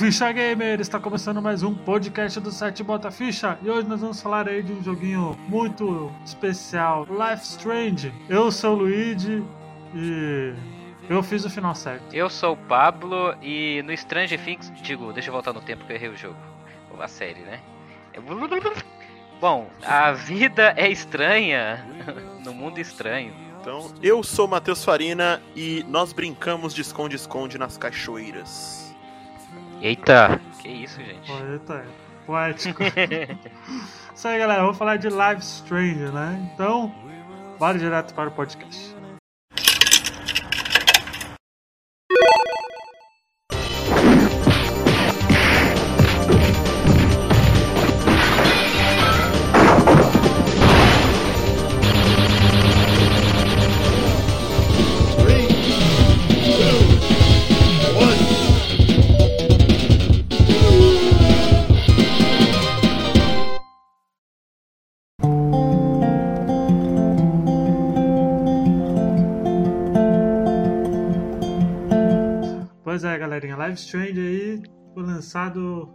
Ficha Gamer! Está começando mais um podcast do site Bota Ficha e hoje nós vamos falar aí de um joguinho muito especial, Life Strange. Eu sou o Luigi e eu fiz o final certo. Eu sou o Pablo e no Stranger Things, digo, deixa eu voltar no tempo que eu errei o jogo. A série, né? Bom, a vida é estranha no mundo estranho. Então, eu sou Matheus Farina e nós brincamos de esconde-esconde nas cachoeiras. Eita, que isso, gente? Eita, poético. Isso aí, galera. Vamos falar de Life Strange, né? Então, bora direto para o podcast. Pois é, galerinha. Life Strange aí foi lançado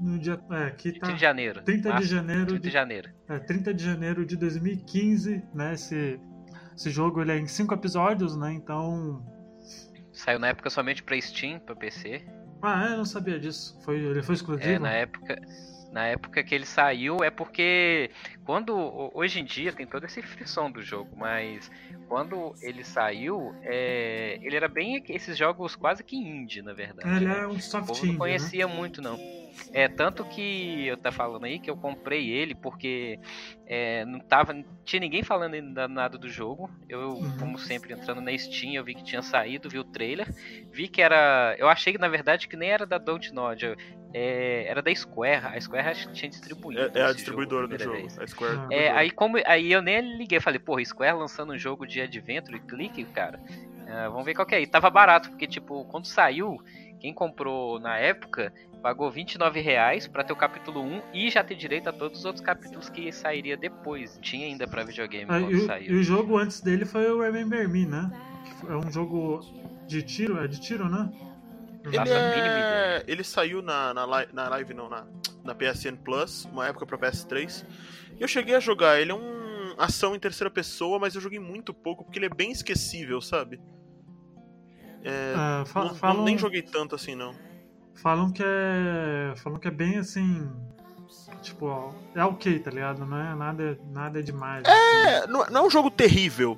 no dia. É, aqui 30 tá. de janeiro. 30 de Março, janeiro 30 de de- janeiro. É, 30 de janeiro de 2015, né? Esse, esse jogo ele é em cinco episódios, né? Então. Saiu na época somente pra Steam, pra PC. Ah, eu não sabia disso. Foi, ele foi exclusivo? É, na época, na época que ele saiu é porque quando ho- hoje em dia tem toda essa frição do jogo, mas quando ele saiu, é, ele era bem esses jogos quase que indie, na verdade. Ele né? é um O soft indie, não né? conhecia muito, não. É, tanto que eu tá falando aí que eu comprei ele porque é, não tava. Não tinha ninguém falando ainda nada do jogo. Eu, Uhum. como sempre, entrando na Steam, eu vi que tinha saído, vi o trailer, vi que era. Eu achei que na verdade que nem era da Dontnod, é, era da Square. A Square acho que tinha distribuído. É, é a distribuidora jogo, do jogo, vez. a Square. Ah. É, aí como aí eu nem liguei, falei, porra, Square lançando um jogo de Adventure, clique, cara. ah, vamos ver qual que é. E tava barato, porque tipo, quando saiu, quem comprou na época pagou 29,00 reais pra ter o capítulo 1 e já ter direito a todos os outros capítulos que sairia depois. Tinha ainda pra videogame Ah, quando e, o- saiu. e o jogo antes dele foi o Remember Me, né? É um jogo de tiro, é de tiro, né? Ele, é... ele saiu na, na, li- na live, não, na, na PSN Plus, uma época pra PS3. E eu cheguei a jogar. Ele é um ação em terceira pessoa, mas eu joguei muito pouco porque ele é bem esquecível, sabe? É, fa- não- não- nem joguei tanto assim, não. falam que é. Falam que é bem assim. Tipo, ó, é ok, tá ligado? Não é nada, nada demais. assim. É, não, não é um jogo terrível,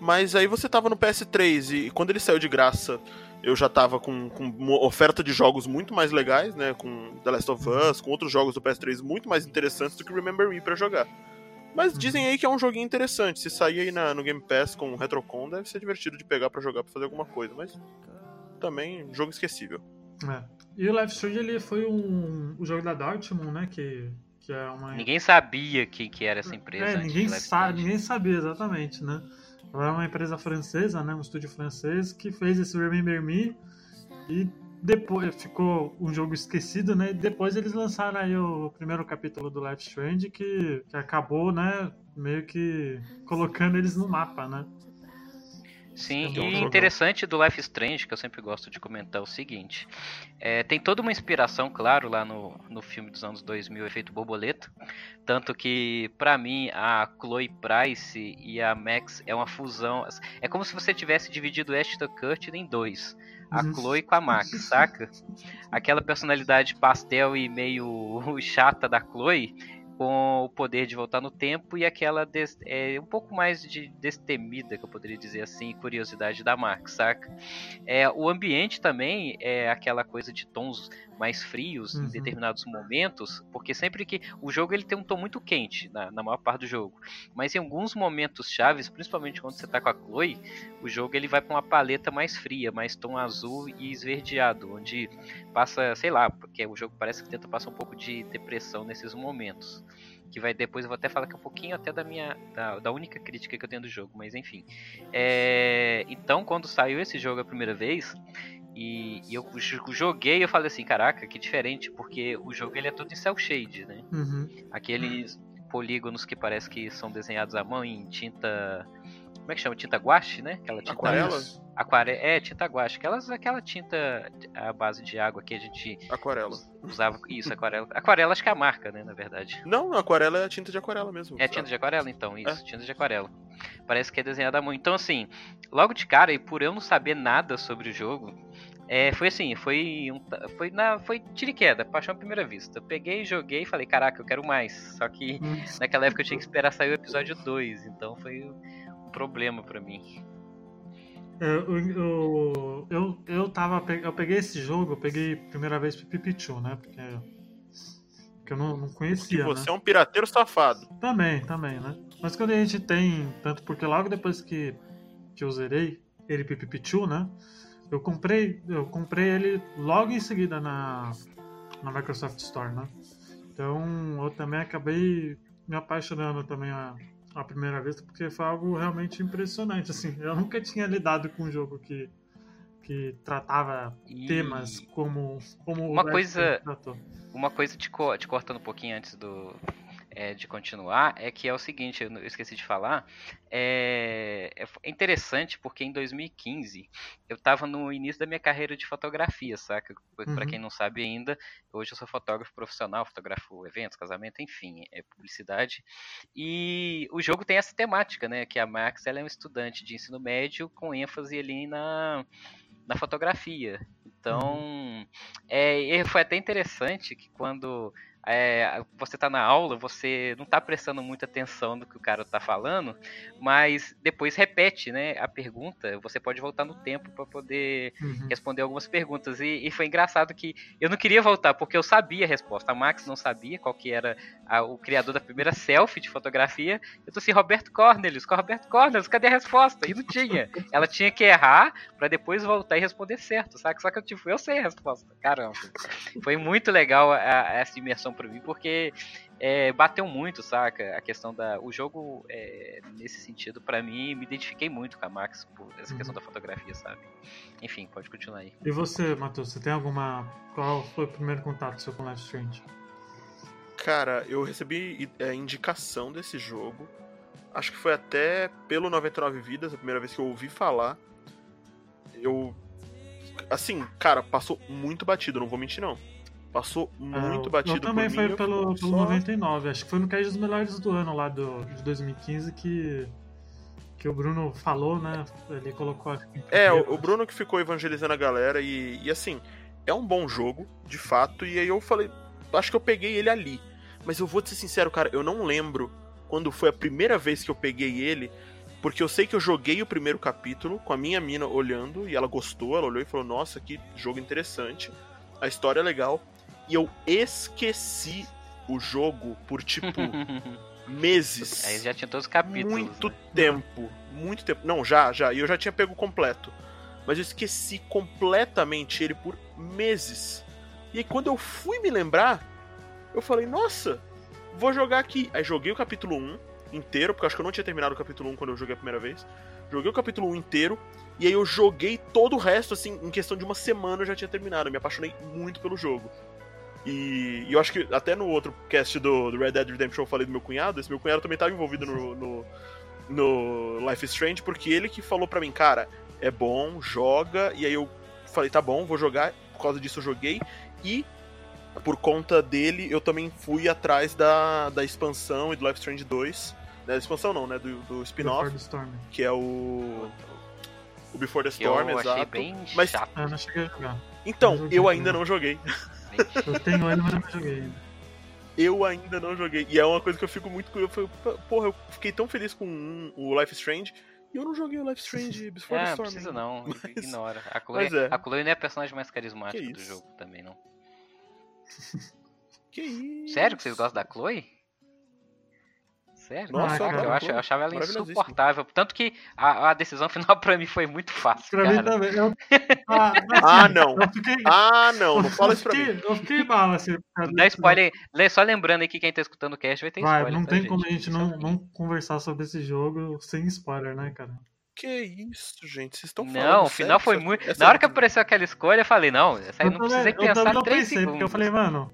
mas aí você tava no PS3 e quando ele saiu de graça, eu já tava com, com uma oferta de jogos muito mais legais, né? Com The Last of Us, com outros jogos do PS3 muito mais interessantes do que Remember Me pra jogar. Mas dizem aí que é um joguinho interessante. Se sair aí na- no Game Pass com o Retrocon, deve ser divertido de pegar pra jogar pra fazer alguma coisa. Mas também, jogo esquecível. É. E o Life Strange ele foi um, um jogo da Dortmund, né? Que, que é uma. Ninguém sabia quem que era essa empresa. É, ninguém Strange. ninguém sabia exatamente, né? Ela é uma empresa francesa, né? Um estúdio francês que fez esse Remember Me e depois ficou um jogo esquecido, né? E depois eles lançaram aí o primeiro capítulo do Life Strange que, que acabou, né? Meio que colocando eles no mapa, né? Sim, É e interessante do Life Strange, que eu sempre gosto de comentar, é o seguinte: é, tem toda uma inspiração, claro, lá no, no filme dos anos 2000, Efeito Borboleta. Tanto que, pra mim, a Chloe Price e a Max é uma fusão. É como se você tivesse dividido Ashton Kutcher em dois: a Uhum. Chloe com a Max, saca? Aquela personalidade pastel e meio chata da Chloe com o poder de voltar no tempo e aquela des, é, um pouco mais de destemida, que eu poderia dizer assim, curiosidade da Max, saca? É, o ambiente também é aquela coisa de tons mais frios uhum. em determinados momentos, porque sempre que o jogo ele tem um tom muito quente na, na maior parte do jogo, mas em alguns momentos chaves, principalmente quando você tá com a Chloe, o jogo ele vai para uma paleta mais fria, mais tom azul e esverdeado, onde passa, sei lá, porque o jogo parece que tenta passar um pouco de depressão nesses momentos que vai depois eu vou até falar que é um pouquinho até da minha da, da única crítica que eu tenho do jogo, mas enfim. É, então quando saiu esse jogo a primeira vez, e, e, eu joguei eu falei assim, caraca, que diferente, porque o jogo ele é todo em cel shade, né? Uhum. Aqueles polígonos que parece que são desenhados à mão em tinta. Como é que chama? Tinta guache, né? Aquela tinta. Aquarela? Aquare... É, tinta guache. Aquelas, aquela tinta à base de água que a gente. Aquarela. Usava. Isso, aquarela. Aquarela acho que é a marca, né? Na verdade. Não, aquarela é tinta de aquarela mesmo. É tinta de aquarela, então, isso. É. Tinta de aquarela. Parece que é desenhada à mão. Então, assim, logo de cara, e por eu não saber nada sobre o jogo, é, foi assim, foi um, foi na foi tiro e queda, paixão à primeira vista. Eu peguei, joguei e falei, caraca, eu quero mais. Só que naquela época eu tinha que esperar sair o episódio 2, então foi um problema para mim. Eu, eu, eu, eu, tava, eu peguei esse jogo, eu peguei primeira vez pro Pipichu, né? Porque, porque eu não, não conhecia. Porque você né? é um pirateiro safado. Também, também, né? Mas quando a gente tem, tanto porque logo depois que, que eu zerei ele Pipichu, né? Eu comprei, eu comprei ele logo em seguida na, na Microsoft Store, né? Então eu também acabei me apaixonando também a, a primeira vez, porque foi algo realmente impressionante. Assim, eu nunca tinha lidado com um jogo que, que tratava e... temas como, como uma coisa, uma coisa te, te cortando um pouquinho antes do é, de continuar é que é o seguinte, eu esqueci de falar, é, é interessante porque em 2015 eu estava no início da minha carreira de fotografia, saca? Uhum. Para quem não sabe ainda, hoje eu sou fotógrafo profissional, fotografo eventos, casamento, enfim, é publicidade. E o jogo tem essa temática, né? Que a Max ela é um estudante de ensino médio com ênfase ali na na fotografia. Então, uhum. é, foi até interessante que quando é, você tá na aula, você não tá prestando muita atenção no que o cara tá falando, mas depois repete, né, a pergunta, você pode voltar no tempo para poder uhum. responder algumas perguntas. E, e, foi engraçado que eu não queria voltar, porque eu sabia a resposta. A Max não sabia qual que era a, o criador da primeira selfie de fotografia. Eu tô assim, Roberto Cornelius, Roberto Cornelius, cadê a resposta? E não tinha. Ela tinha que errar para depois voltar e responder certo, sabe? Só que eu, tipo, eu sei a resposta. Caramba. Foi muito legal a, a essa imersão para mim, porque é, bateu muito, saca? A questão da. O jogo, é, nesse sentido, para mim, me identifiquei muito com a Max por essa uhum. questão da fotografia, sabe? Enfim, pode continuar aí. E você, Matheus, você tem alguma. Qual foi o primeiro contato seu com Life Strange? Cara, eu recebi a é, indicação desse jogo. Acho que foi até pelo 99 Vidas, a primeira vez que eu ouvi falar. Eu. Assim, cara, passou muito batido, não vou mentir não Passou muito é, batido eu também foi mim, pelo, pelo só... 99. Acho que foi no Cast dos Melhores do ano lá do, de 2015 que, que o Bruno falou, né? Ele colocou. É, o, o Bruno que ficou evangelizando a galera e, e assim, é um bom jogo, de fato. E aí eu falei, acho que eu peguei ele ali. Mas eu vou te ser sincero, cara, eu não lembro quando foi a primeira vez que eu peguei ele. Porque eu sei que eu joguei o primeiro capítulo com a minha mina olhando e ela gostou, ela olhou e falou: Nossa, que jogo interessante, a história é legal e eu esqueci o jogo por tipo meses. Aí já tinha todos os capítulos. Muito né? tempo, muito tempo. Não, já, já. E eu já tinha pego completo. Mas eu esqueci completamente ele por meses. E aí quando eu fui me lembrar, eu falei, nossa, vou jogar aqui. Aí joguei o capítulo 1 inteiro, porque eu acho que eu não tinha terminado o capítulo 1 quando eu joguei a primeira vez. Joguei o capítulo 1 inteiro, e aí eu joguei todo o resto, assim, em questão de uma semana eu já tinha terminado. Eu me apaixonei muito pelo jogo. E, e, eu acho que até no outro cast do, do, Red Dead Redemption eu falei do meu cunhado, esse meu cunhado também estava envolvido no, no, no, Life is Strange, porque ele que falou pra mim, cara, é bom, joga, e aí eu falei, tá bom, vou jogar, por causa disso eu joguei, e por conta dele eu também fui atrás da, da expansão e do Life is Strange 2, né, da expansão não, né, do, do spin-off, que é o... O Before the Storm, eu exato. Bem mas chato. eu não cheguei a jogar. Então, eu ainda não joguei. Eu tenho ele, mas não joguei ainda. Eu ainda não joguei. E é uma coisa que eu fico muito curioso. Eu falei, porra, eu fiquei tão feliz com um, o Life Strange. E eu não joguei o Life Strange Before É, the não Storm. precisa não, Mas- ignora. A Chloe, mas é. a Chloe não é a personagem mais carismática do jogo também, não. Que isso? Sério que vocês gostam da Chloe? Sério? Nossa, eu Caraca, eu, a acho, eu achava ela insuportável. Tanto que a, a decisão final pra mim foi muito fácil, Pra mim cara. também. Eu, ah, assim, Ah, não. Eu fiquei, Ah, não, não fala eu isso pra mim. fiquei, eu fiquei mal, assim. dá spoiler. Só lembrando aí que quem tá escutando o cast vai ter Vai, spoiler. não tem como a gente não, não conversar sobre esse jogo sem spoiler, né, cara? Que isso, gente? Vocês estão falando Não, o sério final foi essa- muito. essa- Na hora que apareceu aquela escolha, eu falei, não, essa aí Eu não também- precisei eu pensar não três pensei, segundos. porque eu falei, mano,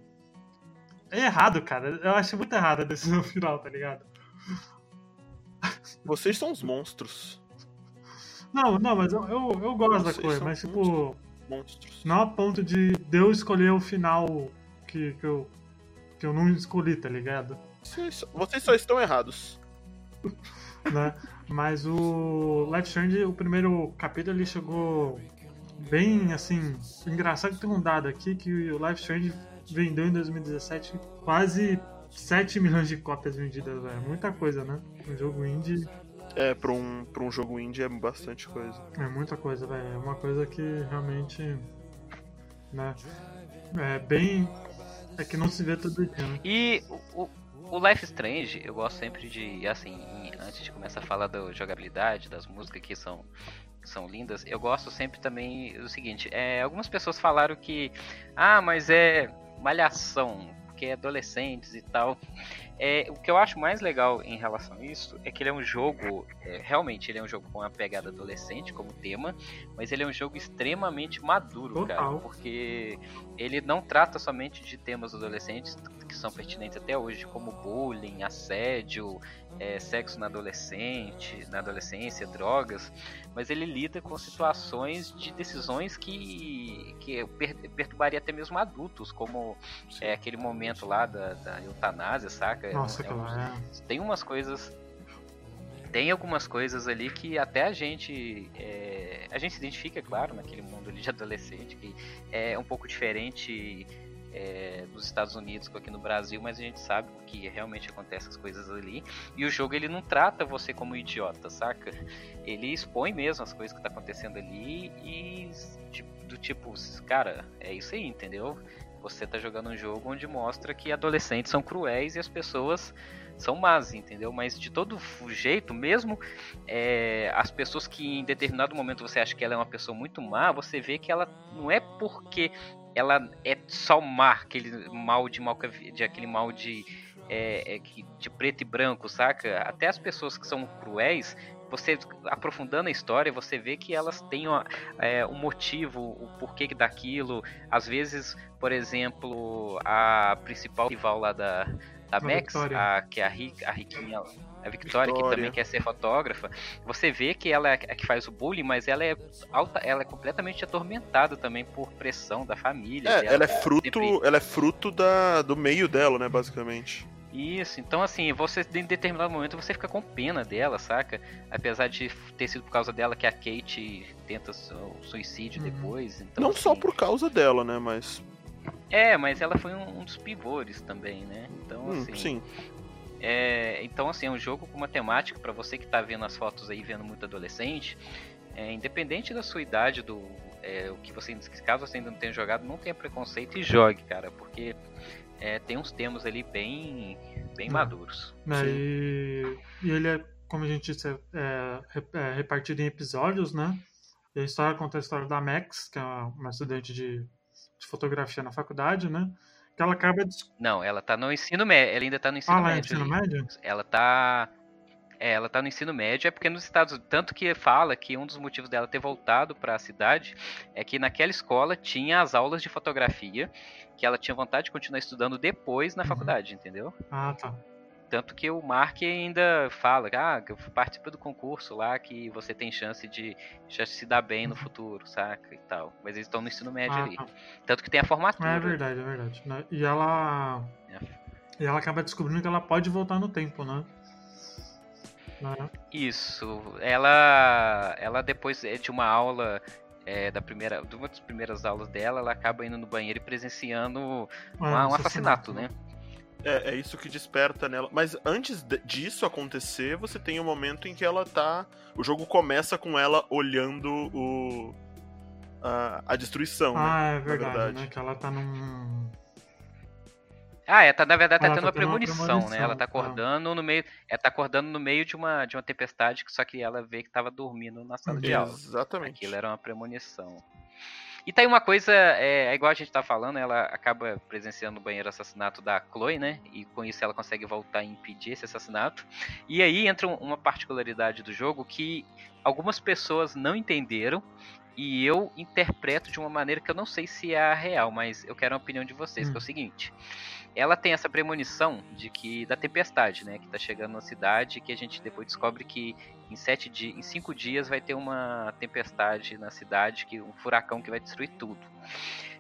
é errado, cara. Eu acho muito errado a decisão final, tá ligado? Vocês são os monstros. Não, não, mas eu, eu, eu gosto da Vocês coisa, são mas tipo, Monstros. não a ponto de, eu escolher o final que, que, eu, que eu não escolhi, tá ligado? Vocês, só- vocês só estão errados. né? Mas o Life Strange, o primeiro capítulo, ele chegou bem assim. Engraçado que tem um dado aqui que o Life Strange vendeu em 2017 quase 7 milhões de cópias vendidas, velho. Muita coisa, né? Um jogo indie É, pra um, pra um jogo indie é bastante coisa. é muita coisa, velho. É uma coisa que realmente. Né? É bem. É que não se vê todo dia, né? E o, o- Life Strange, eu gosto sempre de, assim, antes de começar a falar da jogabilidade, das músicas que são, que são lindas, eu gosto sempre também do seguinte, é, algumas pessoas falaram que, ah, mas é malhação, porque é adolescentes e tal. É, o que eu acho mais legal em relação a isso é que ele é um jogo, é, realmente ele é um jogo com uma pegada adolescente como tema, mas ele é um jogo extremamente maduro, cara, Total. porque ele não trata somente de temas adolescentes que são pertinentes até hoje, como bullying, assédio, é, sexo na adolescente, na adolescência, drogas, mas ele lida com situações de decisões que, que per, perturbaria até mesmo adultos, como é, aquele momento lá da, da eutanásia, saca? É um- Nossa, é cara. É. tem umas coisas tem algumas coisas ali que até a gente é, a gente se identifica claro naquele mundo ali de adolescente que é um pouco diferente é, dos Estados Unidos com aqui no Brasil mas a gente sabe que realmente acontece as coisas ali e o jogo ele não trata você como um idiota saca ele expõe mesmo as coisas que tá acontecendo ali e tipo, do tipo cara é isso aí entendeu você tá jogando um jogo onde mostra que adolescentes são cruéis e as pessoas são más, entendeu? Mas de todo jeito, mesmo é, as pessoas que em determinado momento você acha que ela é uma pessoa muito má, você vê que ela não é porque ela é só má, aquele mal de mal de aquele mal de é, é, de preto e branco, saca? Até as pessoas que são cruéis, você aprofundando a história, você vê que elas têm uma, é, um motivo, o porquê que daquilo. Às vezes, por exemplo, a principal rival lá da, da A Max, a, que é a, Ri- a Riquinha, a Victoria, que Victoria. também quer ser fotógrafa, você vê que ela é a que faz o bullying, mas ela é alta, ela é completamente atormentada também por pressão da família. É, dela, ela é sempre- fruto, ela é fruto da, do meio dela, né, basicamente. Isso, então assim, você em determinado momento você fica com pena dela, saca? Apesar de ter sido por causa dela que a Kate tenta o suicídio Uhum. depois. Então, Não assim, só por causa dela, né, mas... É, mas ela foi um, um dos pivôs também, né? Então, Hum, assim. sim. É, então, assim, é um jogo com uma temática pra você que tá vendo as fotos aí, vendo muito adolescente. é, independente da sua idade, do é, o que você, caso você ainda não tenha jogado, não tenha preconceito e jogue, cara, porque é, tem uns temas ali bem, bem Não. maduros. Sim. E, e ele é, como a gente disse, é, é, é repartido em episódios, né? E a história conta a história da Max, que é uma estudante de, de fotografia na faculdade, né? Que ela acaba de Não, ela tá no ensino médio, ela ainda tá no ensino Ah, lá, médio. ensino ali. médio? Ela tá. É, ela tá no ensino médio, é porque nos Estados tanto que fala que um dos motivos dela ter voltado para a cidade é que naquela escola tinha as aulas de fotografia, que ela tinha vontade de continuar estudando depois na Uhum. faculdade, entendeu? Ah, tá. Tanto que o Mark ainda fala, ah, participa do concurso lá que você tem chance de já se dar bem no futuro, saca? E tal. Mas eles estão no ensino médio Ah, ali. tá. Tanto que tem a formatura. É verdade, é verdade. né? E ela. É. E ela acaba descobrindo que ela pode voltar no tempo, né? Né? Isso. Ela, ela depois é, de uma aula é, da primeira, de uma das primeiras aulas dela, ela acaba indo no banheiro e presenciando É, uma- um assassinato, né? É, é isso que desperta nela. Mas antes de- disso acontecer, você tem o momento em que ela tá. O jogo começa com ela olhando o. A, a destruição, né? Ah, é verdade, verdade. né? Que ela tá num. Ah, é, tá, na verdade tá Ela tendo tá uma tendo uma premonição, né? premonição, Ela tá tá. acordando no meio. Ela tá acordando no meio de uma, de uma tempestade, só que ela vê que tava dormindo na sala de aula. Exatamente. Aquilo era uma premonição. E tá aí uma coisa, é, é igual a gente tá falando, ela acaba presenciando o banheiro assassinato da Chloe, né? E com isso ela consegue voltar e impedir esse assassinato. E aí entra um- uma particularidade do jogo que algumas pessoas não entenderam e eu interpreto de uma maneira que eu não sei se é a real, mas eu quero a opinião de vocês, que é o seguinte. Ela tem essa premonição de que da tempestade, né, que tá chegando na cidade, que a gente depois descobre que em sete dias, em cinco dias vai ter uma tempestade na cidade, que um furacão que vai destruir tudo.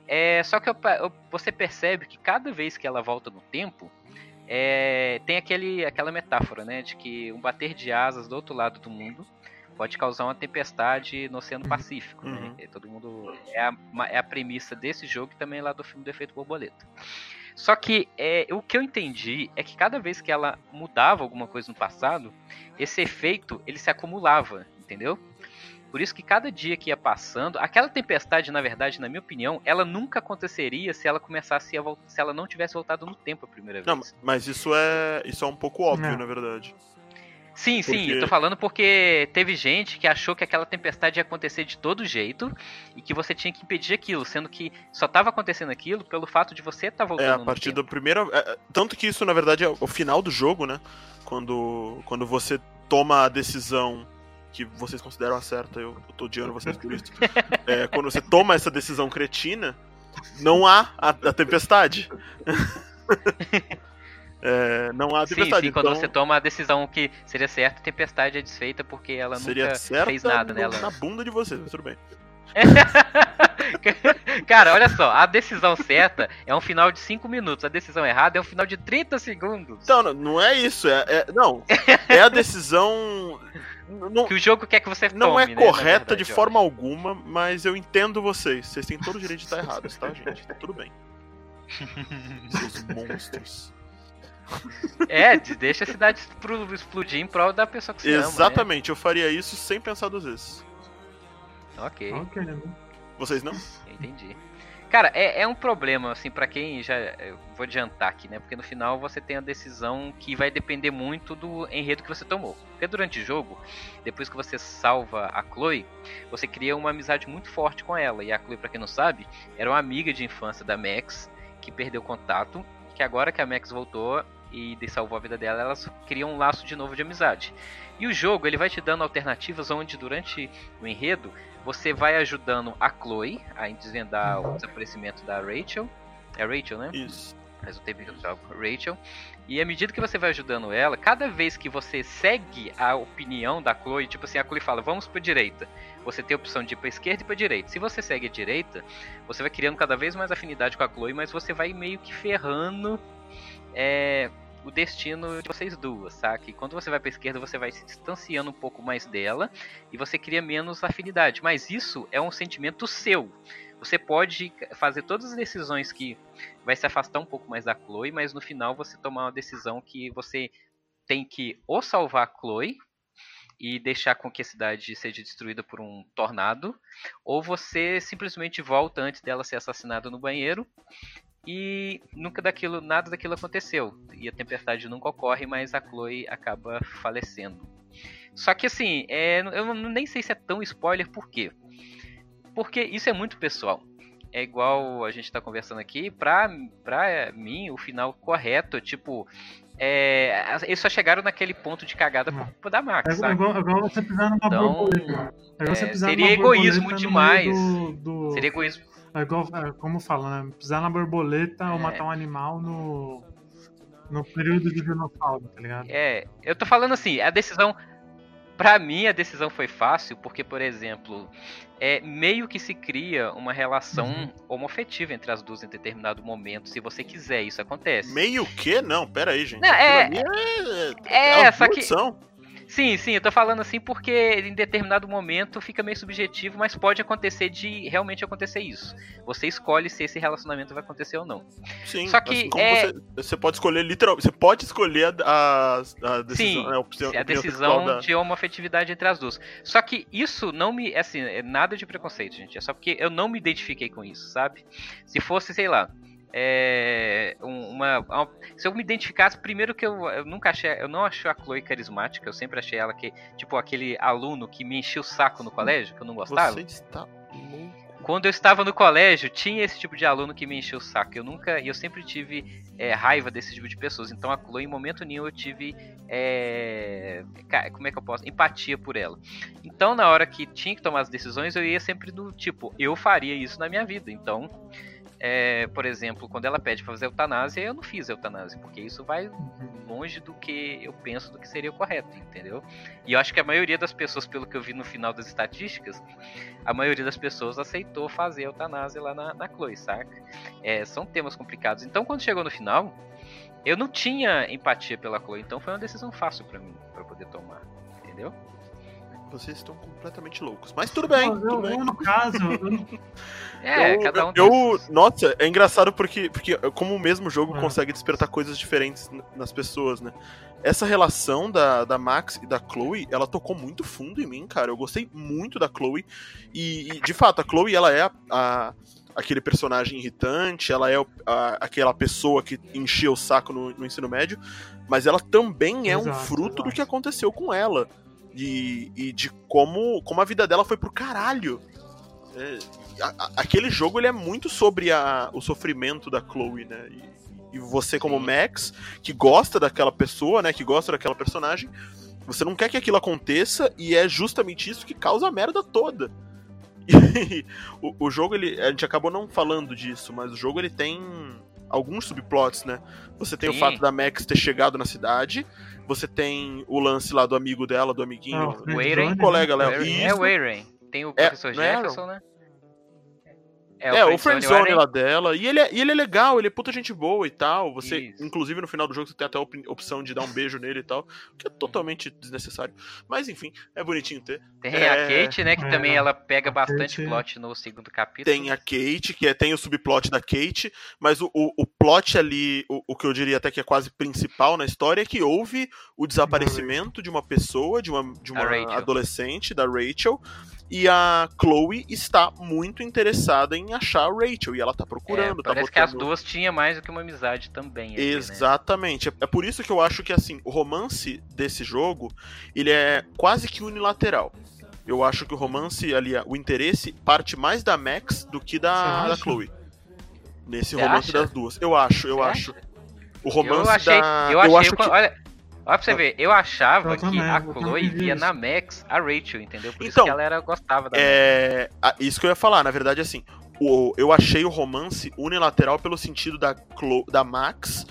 É, só que eu eu- você percebe que cada vez que ela volta no tempo, é, tem aquele, aquela metáfora, né, de que um bater de asas do outro lado do mundo pode causar uma tempestade no Oceano Pacífico. Uhum. Né? Todo mundo é a, é a premissa desse jogo e também lá do filme do Efeito Borboleta. Só que é, o que eu entendi é que cada vez que ela mudava alguma coisa no passado, esse efeito ele se acumulava, entendeu? Por isso que cada dia que ia passando, aquela tempestade, na verdade, na minha opinião, ela nunca aconteceria se ela começasse a voltar, se ela não tivesse voltado no tempo a primeira vez. Não, mas isso é. Isso é um pouco óbvio, Não. na verdade. Sim, sim, Porque- eu tô falando porque teve gente que achou que aquela tempestade ia acontecer de todo jeito e que você tinha que impedir aquilo, sendo que só tava acontecendo aquilo pelo fato de você estar voltando É, a partir da primeira. é, é, tanto que isso, na verdade, é o final do jogo, né? Quando, quando você toma a decisão que vocês consideram a certa, eu, eu tô odiando vocês por isso. É, quando você toma essa decisão cretina, não há a, a tempestade. É, não há a Sim, tempestade. sim, quando então, você toma a decisão que seria certa, a tempestade é desfeita porque ela seria nunca fez nada no- nela. na bunda de vocês, mas tudo bem. Cara, olha só, a decisão certa é um final de 5 minutos, a decisão errada é um final de 30 segundos. Então, não- não é isso. É, é- não, é a decisão. Não, Que o jogo quer que você não tome, é né, correta verdade, de forma alguma, mas eu entendo vocês. Vocês têm todo o direito de estar errados, tá, gente? Tá tudo bem. Seus monstros. É, de- deixa a cidade explodir em prol da pessoa que você ama, né? Exatamente, eu faria isso sem pensar duas vezes. Ok. Ok, né? Vocês não? Entendi. Cara, é, é um problema, assim, pra quem já. Eu vou adiantar aqui, né? Porque no final você tem a decisão que vai depender muito do enredo que você tomou. Porque durante o jogo, depois que você salva a Chloe, você cria uma amizade muito forte com ela. E a Chloe, pra quem não sabe, era uma amiga de infância da Max, que perdeu contato. Que agora que a Max voltou e salvou a vida dela, elas criam um laço de novo de amizade. E o jogo, ele vai te dando alternativas onde durante o enredo você vai ajudando a Chloe a desvendar o desaparecimento da Rachel. É Rachel, né? Isso. Faz o tempo que eu jogo Rachel. E à medida que você vai ajudando ela, cada vez que você segue a opinião da Chloe, tipo assim, a Chloe fala, vamos pra direita. Você tem a opção de ir pra esquerda e pra direita. Se você segue a direita, você vai criando cada vez mais afinidade com a Chloe, mas você vai meio que ferrando é, o destino de vocês duas, saca? E quando você vai pra esquerda, você vai se distanciando um pouco mais dela e você cria menos afinidade. Mas isso é um sentimento seu. Você pode fazer todas as decisões que vai se afastar um pouco mais da Chloe, mas no final você tomar uma decisão que você tem que ou salvar a Chloe e deixar com que a cidade seja destruída por um tornado, ou você simplesmente volta antes dela ser assassinada no banheiro e nunca daquilo, nada daquilo aconteceu. E a tempestade nunca ocorre, mas a Chloe acaba falecendo. Só que assim, é, eu nem sei se é tão spoiler, por quê? Porque isso é muito pessoal. É igual a gente tá conversando aqui, pra, pra mim, o final correto, tipo, é, eles só chegaram naquele ponto de cagada por culpa da Max, É igual, é igual você pisar numa Então, borboleta. É é, pisar seria numa egoísmo borboleta demais. Do, do... Seria egoísmo. É igual, é, como fala, né? Pisar na borboleta ou É. matar um animal no, no período de dinossauro, tá ligado? É, eu tô falando assim, a decisão. Pra mim, a decisão foi fácil, porque, por exemplo, é meio que se cria uma relação Uhum. homoafetiva entre as duas em determinado momento. Se você quiser, isso acontece. Meio que? Não, pera aí, gente. Não, é- Aquilo ali é, É, uma só que. Sim, sim, eu tô falando assim porque em determinado momento fica meio subjetivo, mas pode acontecer de realmente acontecer isso. Você escolhe se esse relacionamento vai acontecer ou não. Sim, Só que assim é- você, você pode escolher literalmente. Você pode escolher a, a decisão. Sim, né, a, opção- a decisão da- de homofetividade entre as duas. Só que isso não me. Assim, é nada de preconceito, gente. É só porque eu não me identifiquei com isso, sabe? Se fosse, sei lá. É, um- uma, uma- se eu me identificasse, primeiro que eu, eu nunca achei, eu não achei a Chloe carismática, eu sempre achei ela que, tipo, aquele aluno que me enchia o saco no colégio, que eu não gostava. Você está louco. Quando eu estava no colégio, tinha esse tipo de aluno que me encheu o saco. Eu nunca, eu sempre tive é, raiva desse tipo de pessoas. Então a Chloe, em momento nenhum, eu tive, é, como é que eu posso, empatia por ela. Então na hora que tinha que tomar as decisões, eu ia sempre do tipo, eu faria isso na minha vida. Então, é, por exemplo, quando ela pede pra fazer eutanásia, eu não fiz eutanásia, porque isso vai longe do que eu penso do que seria correto, entendeu? E eu acho que a maioria das pessoas, pelo que eu vi no final das estatísticas, a maioria das pessoas aceitou fazer eutanásia lá na, na Chloe, saca? É, são temas complicados. Então, quando chegou no final, eu não tinha empatia pela Chloe, então foi uma decisão fácil pra mim, pra poder tomar, entendeu? Vocês estão completamente loucos. Mas tudo bem. Eu, tudo bem. eu, no caso, eu não- É, eu, cada um eu, tem eu- nossa, é engraçado porque, porque como o mesmo jogo É. consegue despertar coisas diferentes nas pessoas, né? Essa relação da, da Max e da Chloe, ela tocou muito fundo em mim, cara. Eu gostei muito da Chloe. E, e, de fato, a Chloe, ela é a, a- aquele personagem irritante, ela é a- aquela pessoa que enchia o saco no, no ensino médio, mas ela também é um Exato, fruto do exato. que aconteceu com ela. E, e de como, como a vida dela foi pro caralho. É, a- a- aquele jogo ele é muito sobre a- o sofrimento da Chloe, né? E, e você, como Sim. Max, que gosta daquela pessoa, né? Que gosta daquela personagem, você não quer que aquilo aconteça e é justamente isso que causa a merda toda. E o, o jogo, ele, a gente acabou não falando disso, mas o jogo ele tem alguns subplots, né? Você tem o Sim. fato da Max ter chegado na cidade, você tem o lance lá do amigo dela, do amiguinho, Ah, o Waiting. Zone, colega Léo. É Isso. Wayrain. Tem o É, professor é Jefferson, né? É, o Friendzone Wayrain. lá dela. E ele, é, e ele é legal, ele é puta gente boa e tal. Você, Isso. inclusive, no final do jogo, você tem até a op- opção de dar um beijo nele e tal. Que é totalmente desnecessário. Mas enfim, é bonitinho ter. Tem É, a Kate, né? Que é, também ela pega a bastante Kate- plot no segundo capítulo. Tem a Kate, que é, tem o subplot da Kate, mas o, o, o plot ali, o, o que eu diria até que é quase principal na história, é que houve o desaparecimento de uma pessoa, de uma, de uma adolescente, da Rachel, e a Chloe está muito interessada em achar a Rachel, e ela tá É, procurando, tá parece que as botando- duas tinham mais do que uma amizade também. ali, né? Exatamente. É- É por isso que eu acho que assim, o romance desse jogo, ele é quase que unilateral. Eu acho que o romance ali, o interesse parte mais da Max do que da, da? Chloe. Nesse Você romance acha? das duas. Eu acho, eu Você acho. acha? O romance eu achei, da. eu achei, acho o- que. olha, olha pra você ver, eu achava Eu que a Chloe via isso. na Max a Rachel, entendeu? Por isso Então, que ela era, gostava da Max. É, a- isso que eu ia falar, na verdade, assim, o, eu achei o romance unilateral pelo sentido da, Chlo- da Max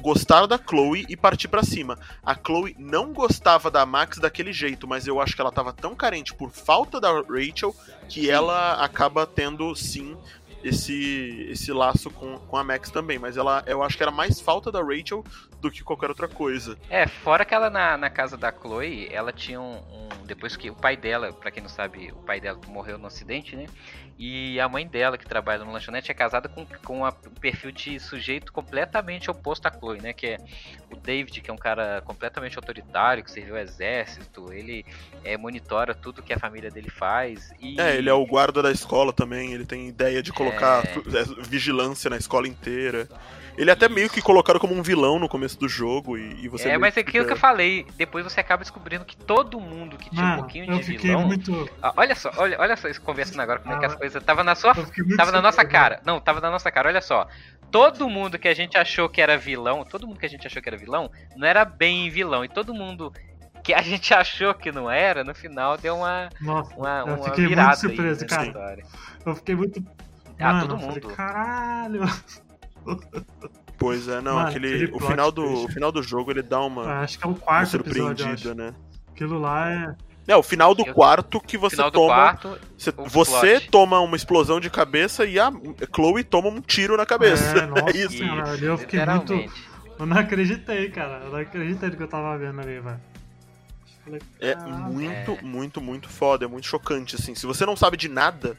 gostar da Chloe e partir pra cima. A Chloe não gostava da Max daquele jeito, mas eu acho que ela tava tão carente por falta da Rachel que ela acaba tendo sim esse esse laço com, com a Max também, mas ela eu acho que era mais falta da Rachel do que qualquer outra coisa. É, fora que ela na, na casa da Chloe, ela tinha um, um- Depois que o pai dela, pra quem não sabe, o pai dela morreu no acidente, né? E a mãe dela, que trabalha no lanchonete, é casada com, com a- um perfil de sujeito completamente oposto à Chloe, né? Que é o David, que é um cara completamente autoritário, que serviu ao exército, ele é, monitora tudo que a família dele faz. E... É, ele é o guarda da escola também, ele tem ideia de colocar É. tu- é, vigilância na escola inteira. Ele é até meio que colocado como um vilão no começo do jogo e, e você. É, mas é que aquilo que eu falei. Depois você acaba descobrindo que todo mundo que tinha um Mano, pouquinho eu de fiquei vilão. muito. Ah, olha só, olha, olha só isso conversando agora como é que as Ah, coisas. Tava na sua. Eu fiquei Tava na nossa cara. Não, tava na nossa cara, olha só. Todo mundo que a gente achou que era vilão, todo mundo que a gente achou que era vilão, não era bem vilão. E todo mundo que a gente achou que não era, no final deu uma, Nossa, uma, eu uma fiquei virada muito surpreso, cara. história. Eu fiquei muito. Ah, Mano, todo eu falei, mundo. Caralho. Pois é, não, Mano, aquele. aquele O final, do, o final do jogo ele dá uma, Acho que é o quarto surpreendida, né? Aquilo lá é. É, o final do Eu- quarto que você final do toma. quarto, você você toma uma explosão de cabeça e a Chloe toma um tiro na cabeça. É, nossa É isso. ali eu fiquei muito. Eu não acreditei, cara. Eu não acreditei do que eu tava vendo ali, velho. É "Ah, muito, É. muito, muito foda, é muito chocante, assim. Se você não sabe de nada,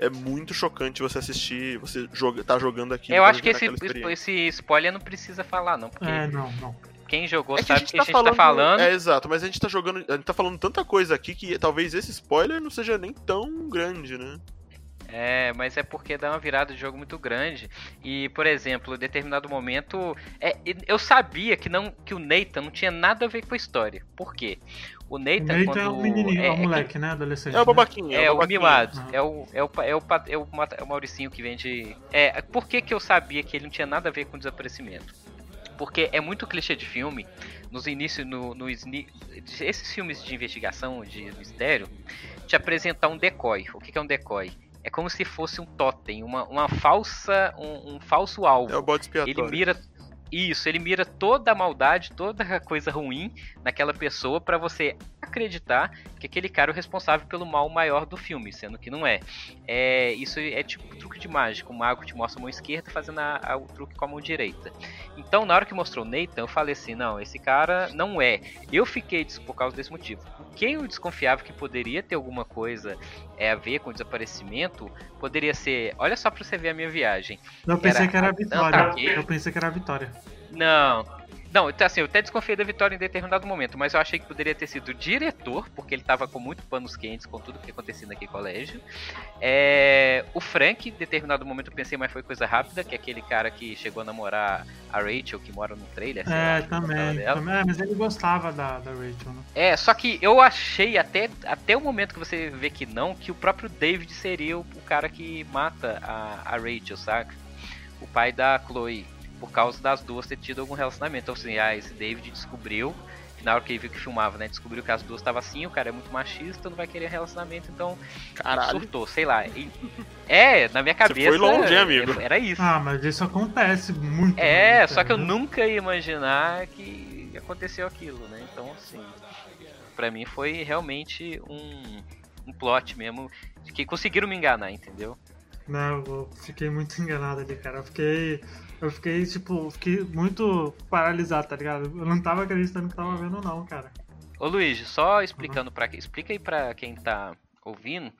é muito chocante você assistir, você joga, tá jogando aqui. Eu acho que esse, esse spoiler não precisa falar, não, porque É, não, não. quem jogou É que a sabe gente, que tá, a gente falando, tá falando. É, exato, mas a gente tá jogando. A gente tá falando tanta coisa aqui que talvez esse spoiler não seja nem tão grande, né? É, mas é porque dá uma virada de jogo muito grande. E, por exemplo, em determinado momento. É, eu sabia que, não, que o Nathan não tinha nada a ver com a história. Por quê? O O Nathan, Nathan quando. é um menininho, é, um que- moleque, né? Adolescente. É o né? babaquinho. É, o babaquinho. mimado. Ah. É o, é, o, é, o, é, o, é o Mauricinho que vende. É, por que, que eu sabia que ele não tinha nada a ver com o desaparecimento? Porque é muito clichê de filme. Nos inícios, no, no, esses filmes de investigação, de mistério, te apresentar um decoy. O que, que é um decoy? É como se fosse um totem, uma, uma falsa, um, um falso alvo. É o bode expiatório. Ele mira isso, ele mira toda a maldade, toda a coisa ruim naquela pessoa pra você acreditar que aquele cara é o responsável pelo mal maior do filme, sendo que não é. é isso é tipo truque de mágica, o mago te mostra a mão esquerda fazendo a- a- o truque com a mão direita. Então, na hora que mostrou o Nathan, eu falei assim, não, esse cara não é. Eu fiquei des- por causa desse motivo. Quem eu desconfiava que poderia ter alguma coisa é, a ver com o desaparecimento, poderia ser, olha só pra você ver a minha viagem. Eu pensei Era que era a Vitória. Aqui. Eu pensei que era a Vitória. Não. Não, então assim, eu até desconfiei da Vitória em determinado momento, mas eu achei que poderia ter sido o diretor, porque ele tava com muito panos quentes com tudo que acontecia naquele colégio. É, o Frank, em determinado momento eu pensei, mas foi coisa rápida, que é aquele cara que chegou a namorar a Rachel, que mora no trailer. É, também. também. É, mas ele gostava da, da Rachel, né? É, só que eu achei até, até o momento que você vê que não, que o próprio David seria o, o cara que mata a, a Rachel, saca? O pai da Chloe, por causa das duas ter tido algum relacionamento. Então, assim, ah, esse David descobriu, na hora que ele viu que filmava, né? Descobriu que as duas estavam assim, o cara é muito machista, não vai querer relacionamento, então Caralho. surtou, sei lá. E- é, na minha cabeça. foi longe, hein, amigo? Era isso. Ah, mas isso acontece muito. É, né, só que eu né? nunca ia imaginar que aconteceu aquilo, né? Então, assim, pra mim foi realmente um, um plot mesmo, que conseguiram me enganar, entendeu? Não, eu fiquei muito enganado ali, cara. Eu fiquei. Eu fiquei, tipo, fiquei muito paralisado, tá ligado? Eu não tava acreditando que tava vendo, não, cara. Ô Luiz, só explicando pra explica aí pra quem tá ouvindo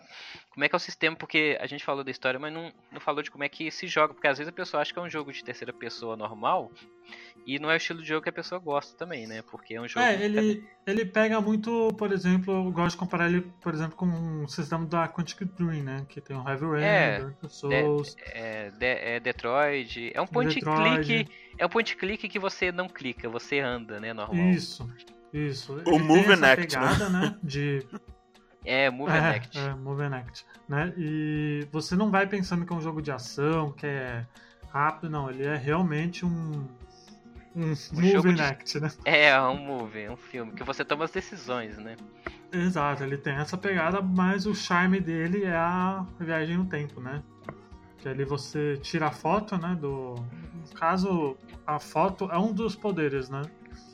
como é que é o sistema, porque a gente falou da história, mas não, não falou de como é que se joga, porque às vezes a pessoa acha que é um jogo de terceira pessoa normal e não é o estilo de jogo que a pessoa gosta também, né? Porque é um jogo. É, ele, ele pega muito, por exemplo, eu gosto de comparar ele, por exemplo, com o sistema da Quantic Dream, né? Que tem o Heavy Rain, É, Dark Souls. É, de- é Detroit. É um point Detroit. click. É um point click que você não clica, você anda, né? Normal. Isso, isso. O Ele Move tem and Act, né? né? De É, Move and é, Act. É, Move and Act, né? E você não vai pensando que é um jogo de ação, que é rápido, não. Ele é realmente um, um jogo and de- Act, né? É, um movie, um filme, que você toma as decisões, né? Exato, ele tem essa pegada, mas o charme dele é a viagem no tempo, né? Que ali você tira a foto, né? Do. No caso, a foto é um dos poderes, né?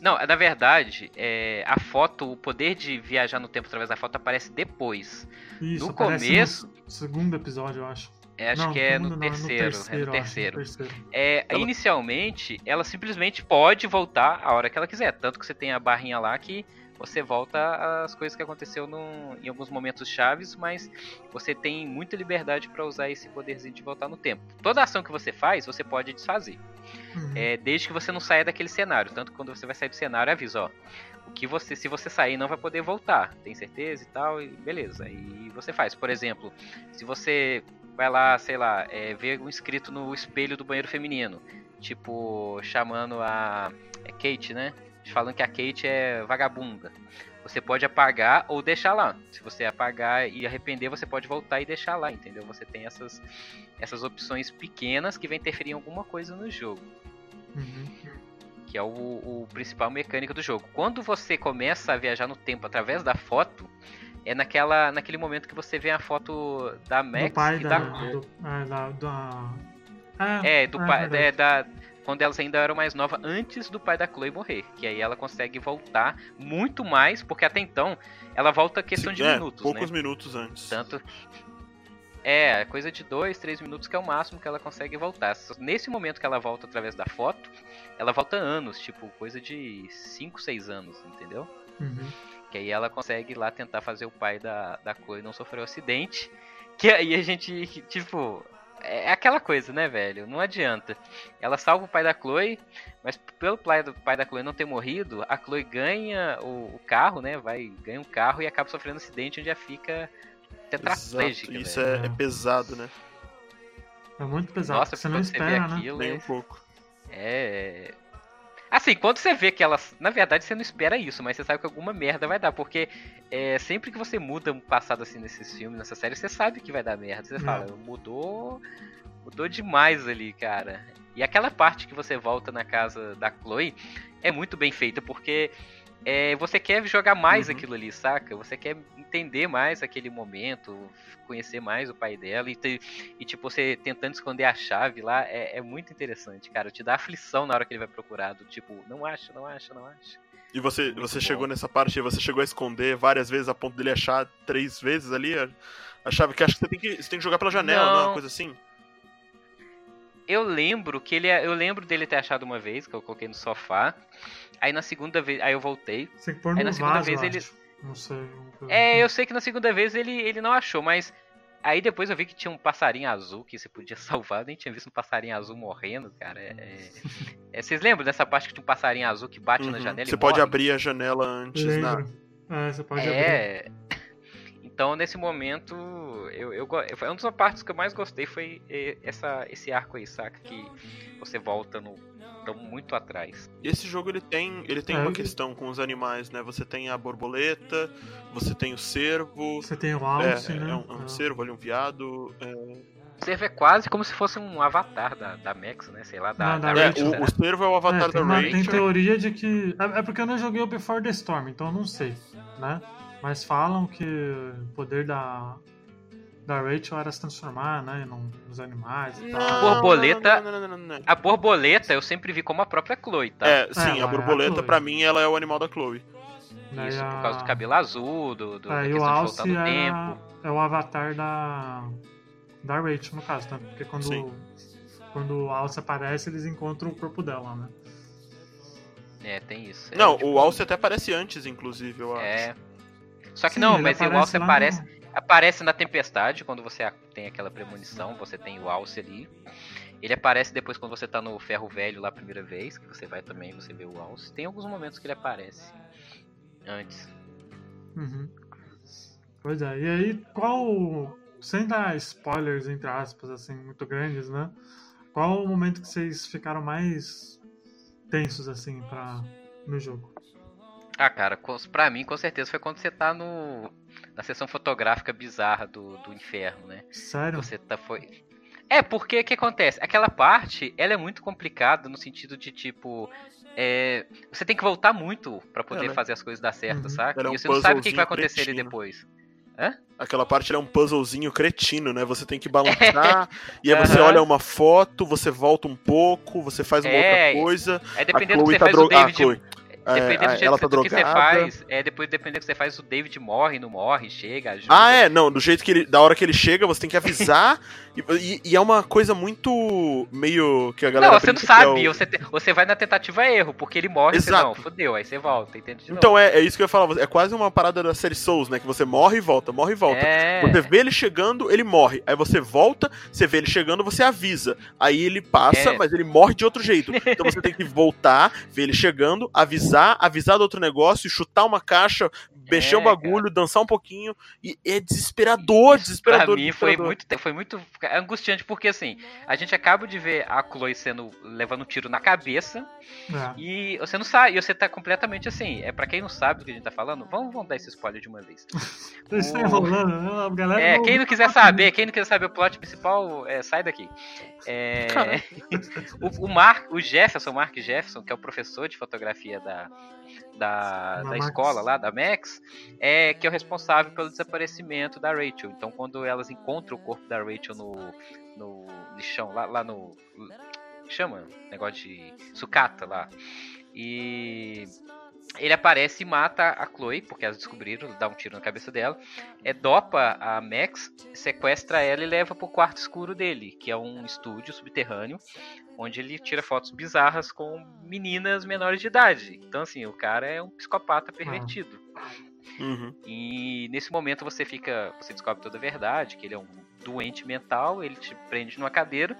Não, na verdade, é, a foto, o poder de viajar no tempo através da foto aparece depois. Isso, No começo- No segundo episódio, eu acho. É, acho Não, que é no não, terceiro. é no eu acho, no terceiro. terceiro. É, Ela- Inicialmente, ela simplesmente pode voltar a hora que ela quiser. Tanto que você tem a barrinha lá que você volta às coisas que aconteceu no- em alguns momentos chaves, mas você tem muita liberdade para usar esse poderzinho de voltar no tempo. Toda ação que você faz, você pode desfazer. Uhum. É, desde que você não saia daquele cenário. Tanto quando você vai sair do cenário, avisa, ó. O que você, se você sair, não vai poder voltar. Tem certeza e tal, e beleza. Aí você faz. Por exemplo, se você vai lá, sei lá, é, ver um escrito no espelho do banheiro feminino, tipo, chamando a. É Kate, né? Falando que a Kate é vagabunda. Você pode apagar ou deixar lá. Se você apagar e arrepender, você pode voltar e deixar lá, entendeu? Você tem essas, essas opções pequenas que vão interferir em alguma coisa no jogo Uhum. que é o, o principal mecânico do jogo. Quando você começa a viajar no tempo através da foto, é naquela, naquele momento que você vê a foto da Max do pai e da. da, do, é, da, da- é, do pai, verdade. é, da quando elas ainda eram mais novas, antes do pai da Chloe morrer, que aí ela consegue voltar muito mais, porque até então ela volta questão de É, minutos, poucos né? minutos antes. Tanto é, coisa de dois, três minutos que é o máximo que ela consegue voltar. Nesse momento que ela volta através da foto, ela volta anos, tipo, coisa de 5, 6 anos, entendeu? Uhum. Que aí ela consegue lá tentar fazer o pai da, da Chloe não sofrer um acidente. Que aí a gente, tipo, é aquela coisa, né, velho? Não adianta. Ela salva o pai da Chloe, mas pelo pai do pai da Chloe não ter morrido, a Chloe ganha o, o carro, né? Vai, ganha um carro e acaba sofrendo um acidente onde já fica tetraplégica. Exato. Isso é, é pesado, né? É muito pesado. Nossa, você não espera, né? aquilo, Nem é- um pouco. É. Assim, quando você vê que ela. Na verdade, você não espera isso, mas você sabe que alguma merda vai dar. Porque é, sempre que você muda um passado assim nesses filmes, nessa série, você sabe que vai dar merda. Você fala, mudou. Mudou demais ali, cara. E aquela parte que você volta na casa da Chloe é muito bem feita, porque é, você quer jogar mais Uhum. aquilo ali, saca? Você quer entender mais aquele momento, conhecer mais o pai dela e, ter- e tipo, você tentando esconder a chave lá é, é muito interessante, cara. Te dá aflição na hora que ele vai procurar, do tipo, não acha, não acha, não acha. E você, Muito você bom. chegou nessa parte, você chegou a esconder várias vezes a ponto dele achar três vezes ali a, a chave, que acho que você tem que, você tem que jogar pela janela, não, é Não. uma coisa assim? Eu lembro que ele. Eu lembro dele ter achado uma vez, que eu coloquei no sofá. Aí na segunda vez. Aí eu voltei. Você que pôr Aí no na segunda vaso, vez eu ele- acho. Não sei. É, assim. eu sei que na segunda vez ele, ele não achou, mas. Aí depois eu vi que tinha um passarinho azul que você podia salvar, eu nem tinha visto um passarinho azul morrendo, cara. É, é- é, vocês lembram dessa parte que tinha um passarinho azul que bate na Uhum. janela e Você pode morre? abrir a janela antes na. Lembro. É, você pode abrir. É. Então, nesse momento, eu, eu, foi uma das partes que eu mais gostei foi eh, essa, esse arco aí, saca? Que você volta no. Tão muito atrás. E esse jogo ele tem, ele tem É, uma ele- questão com os animais, né? Você tem a borboleta, você tem o cervo, Você tem o é, alce, né? é um, é um É. cervo ali, um viado. é, O servo é quase como se fosse um avatar da, da Max, né? Sei lá, da, Não, da da É, Rachel, o, será? o cervo é o avatar É, da uma- Rachel. tem teoria de que. É, é porque eu não joguei o Before the Storm, então eu não sei, né? Mas falam que o poder da, da Rachel era se transformar, né? num- Nos animais e tal. Não, Borboleta- não, não, não, não, não, não. A borboleta eu sempre vi como a própria Chloe, tá? É, sim, ela é a a borboleta Chloe. pra mim ela é o animal da Chloe. Daí Isso, a- por causa do cabelo azul, do, do É, e o questão de Alce voltar no era, tempo. é o avatar da, da Rachel, no caso, né? Porque quando, Sim. quando o Alce aparece, eles encontram o corpo dela, né? É, tem isso. É, Não, tipo, o Alce até aparece antes, inclusive, eu acho. É. Só que Sim, não, mas o Alce aparece, no- aparece na tempestade, quando você tem aquela premonição, você tem o Alce ali. Ele aparece depois quando você tá no ferro velho lá a primeira vez, que você vai também, você vê o Alce. Tem alguns momentos que ele aparece antes. Uhum. Pois é, e aí qual. Sem dar spoilers, entre aspas, assim, muito grandes, né? Qual o momento que vocês ficaram mais tensos, assim, pra, no jogo? Ah, cara, pra mim com certeza foi quando você tá no na sessão fotográfica bizarra do, do inferno, né? Sério? Você tá foi É, porque o que acontece? Aquela parte, ela é muito complicada no sentido de tipo é, você tem que voltar muito pra poder É, né? fazer as coisas dar certo, Uhum. saca? É um e você não sabe o que, que vai acontecer ali cretino. depois. Aquela parte ela é um puzzlezinho cretino, né? Você tem que balançar, e aí você olha uma foto, você volta um pouco, você faz uma É, outra coisa. A dependendo do que você tá faz, o drogada. David. É, Dependendo do, jeito ela que, tá do que você faz, é, depois dependendo do que você faz, o David morre, não morre, chega, ajuda. Ah, é, não, do jeito que ele. Da hora que ele chega, você tem que avisar. e, e- é uma coisa muito. meio. que a galera. Não, você não é sabe, o- você, te- você vai na tentativa erro, porque ele morre, você Exato. não, fodeu, aí você volta, entende? de Então é, é isso que eu ia falar. É quase uma parada da série Souls, né? Que você morre e volta, morre e volta. É. Você vê ele chegando, ele morre. Aí você volta, você vê ele chegando, você avisa. Aí ele passa, É. mas ele morre de outro jeito. Então você tem que voltar, ver ele chegando, avisar, avisar do outro negócio, chutar uma caixa, mexer É, um bagulho, dançar um pouquinho. E é desesperador, Pra desesperador. mim foi desesperador. muito, foi muito angustiante, porque assim, a gente acaba de ver a Chloe sendo levando um tiro na cabeça É. e você não sabe, e você tá completamente assim. É para quem não sabe do que a gente tá falando, vamos, vamos dar esse spoiler de uma vez. O- enrolando, né? A galera É, não- quem não quiser saber, quem não quiser saber o plot principal, é, sai daqui. É, Cara. o, o Mark, o Jefferson, Mark Jefferson, que é o professor de fotografia da, da, Da escola lá, da Max, é que é o responsável pelo desaparecimento da Rachel. Então, quando elas encontram o corpo da Rachel no, no lixão, lá, lá no. chama? Negócio de sucata lá. E ele aparece e mata a Chloe, porque elas descobriram, dá um tiro na cabeça dela. É, dopa a Max, sequestra ela e leva pro quarto escuro dele, que é um estúdio subterrâneo, onde ele tira fotos bizarras com meninas menores de idade. Então, assim, o cara é um psicopata pervertido. Uhum. E nesse momento você fica. Você descobre toda a verdade, que ele é um doente mental, ele te prende numa cadeira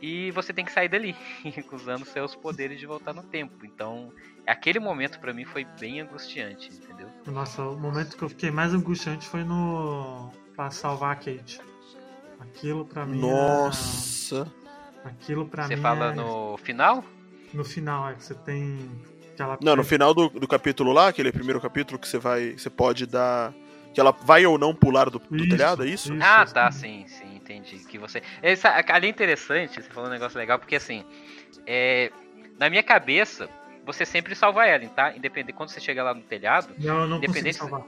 e você tem que sair dali, usando seus poderes de voltar no tempo. Então, aquele momento pra mim foi bem angustiante, entendeu? Nossa, o momento que eu fiquei mais angustiante foi no. pra salvar a Kate. Aquilo pra mim. Nossa. É... Aquilo pra Você mim. fala é... no final? No final, é que você tem. Aquela... Não, no final do, do capítulo lá, aquele primeiro capítulo que você vai. Você pode dar. Que ela vai ou não pular do, do Isso, telhado, é isso? isso. Ah, tá, sim, sim, entendi. Que você. Essa, ali é interessante, você falou um negócio legal, porque assim, é, na minha cabeça, você sempre salva a Ellen, tá? Independente quando você chega lá no telhado. Não, eu não Independente- salvar.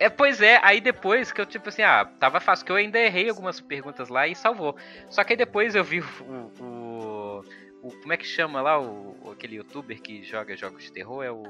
É, pois é, aí depois que eu, tipo assim, ah, tava fácil, que eu ainda errei algumas perguntas lá e salvou. Só que aí depois eu vi o. o, o- como é que chama lá o, aquele youtuber que joga jogos de terror? É o.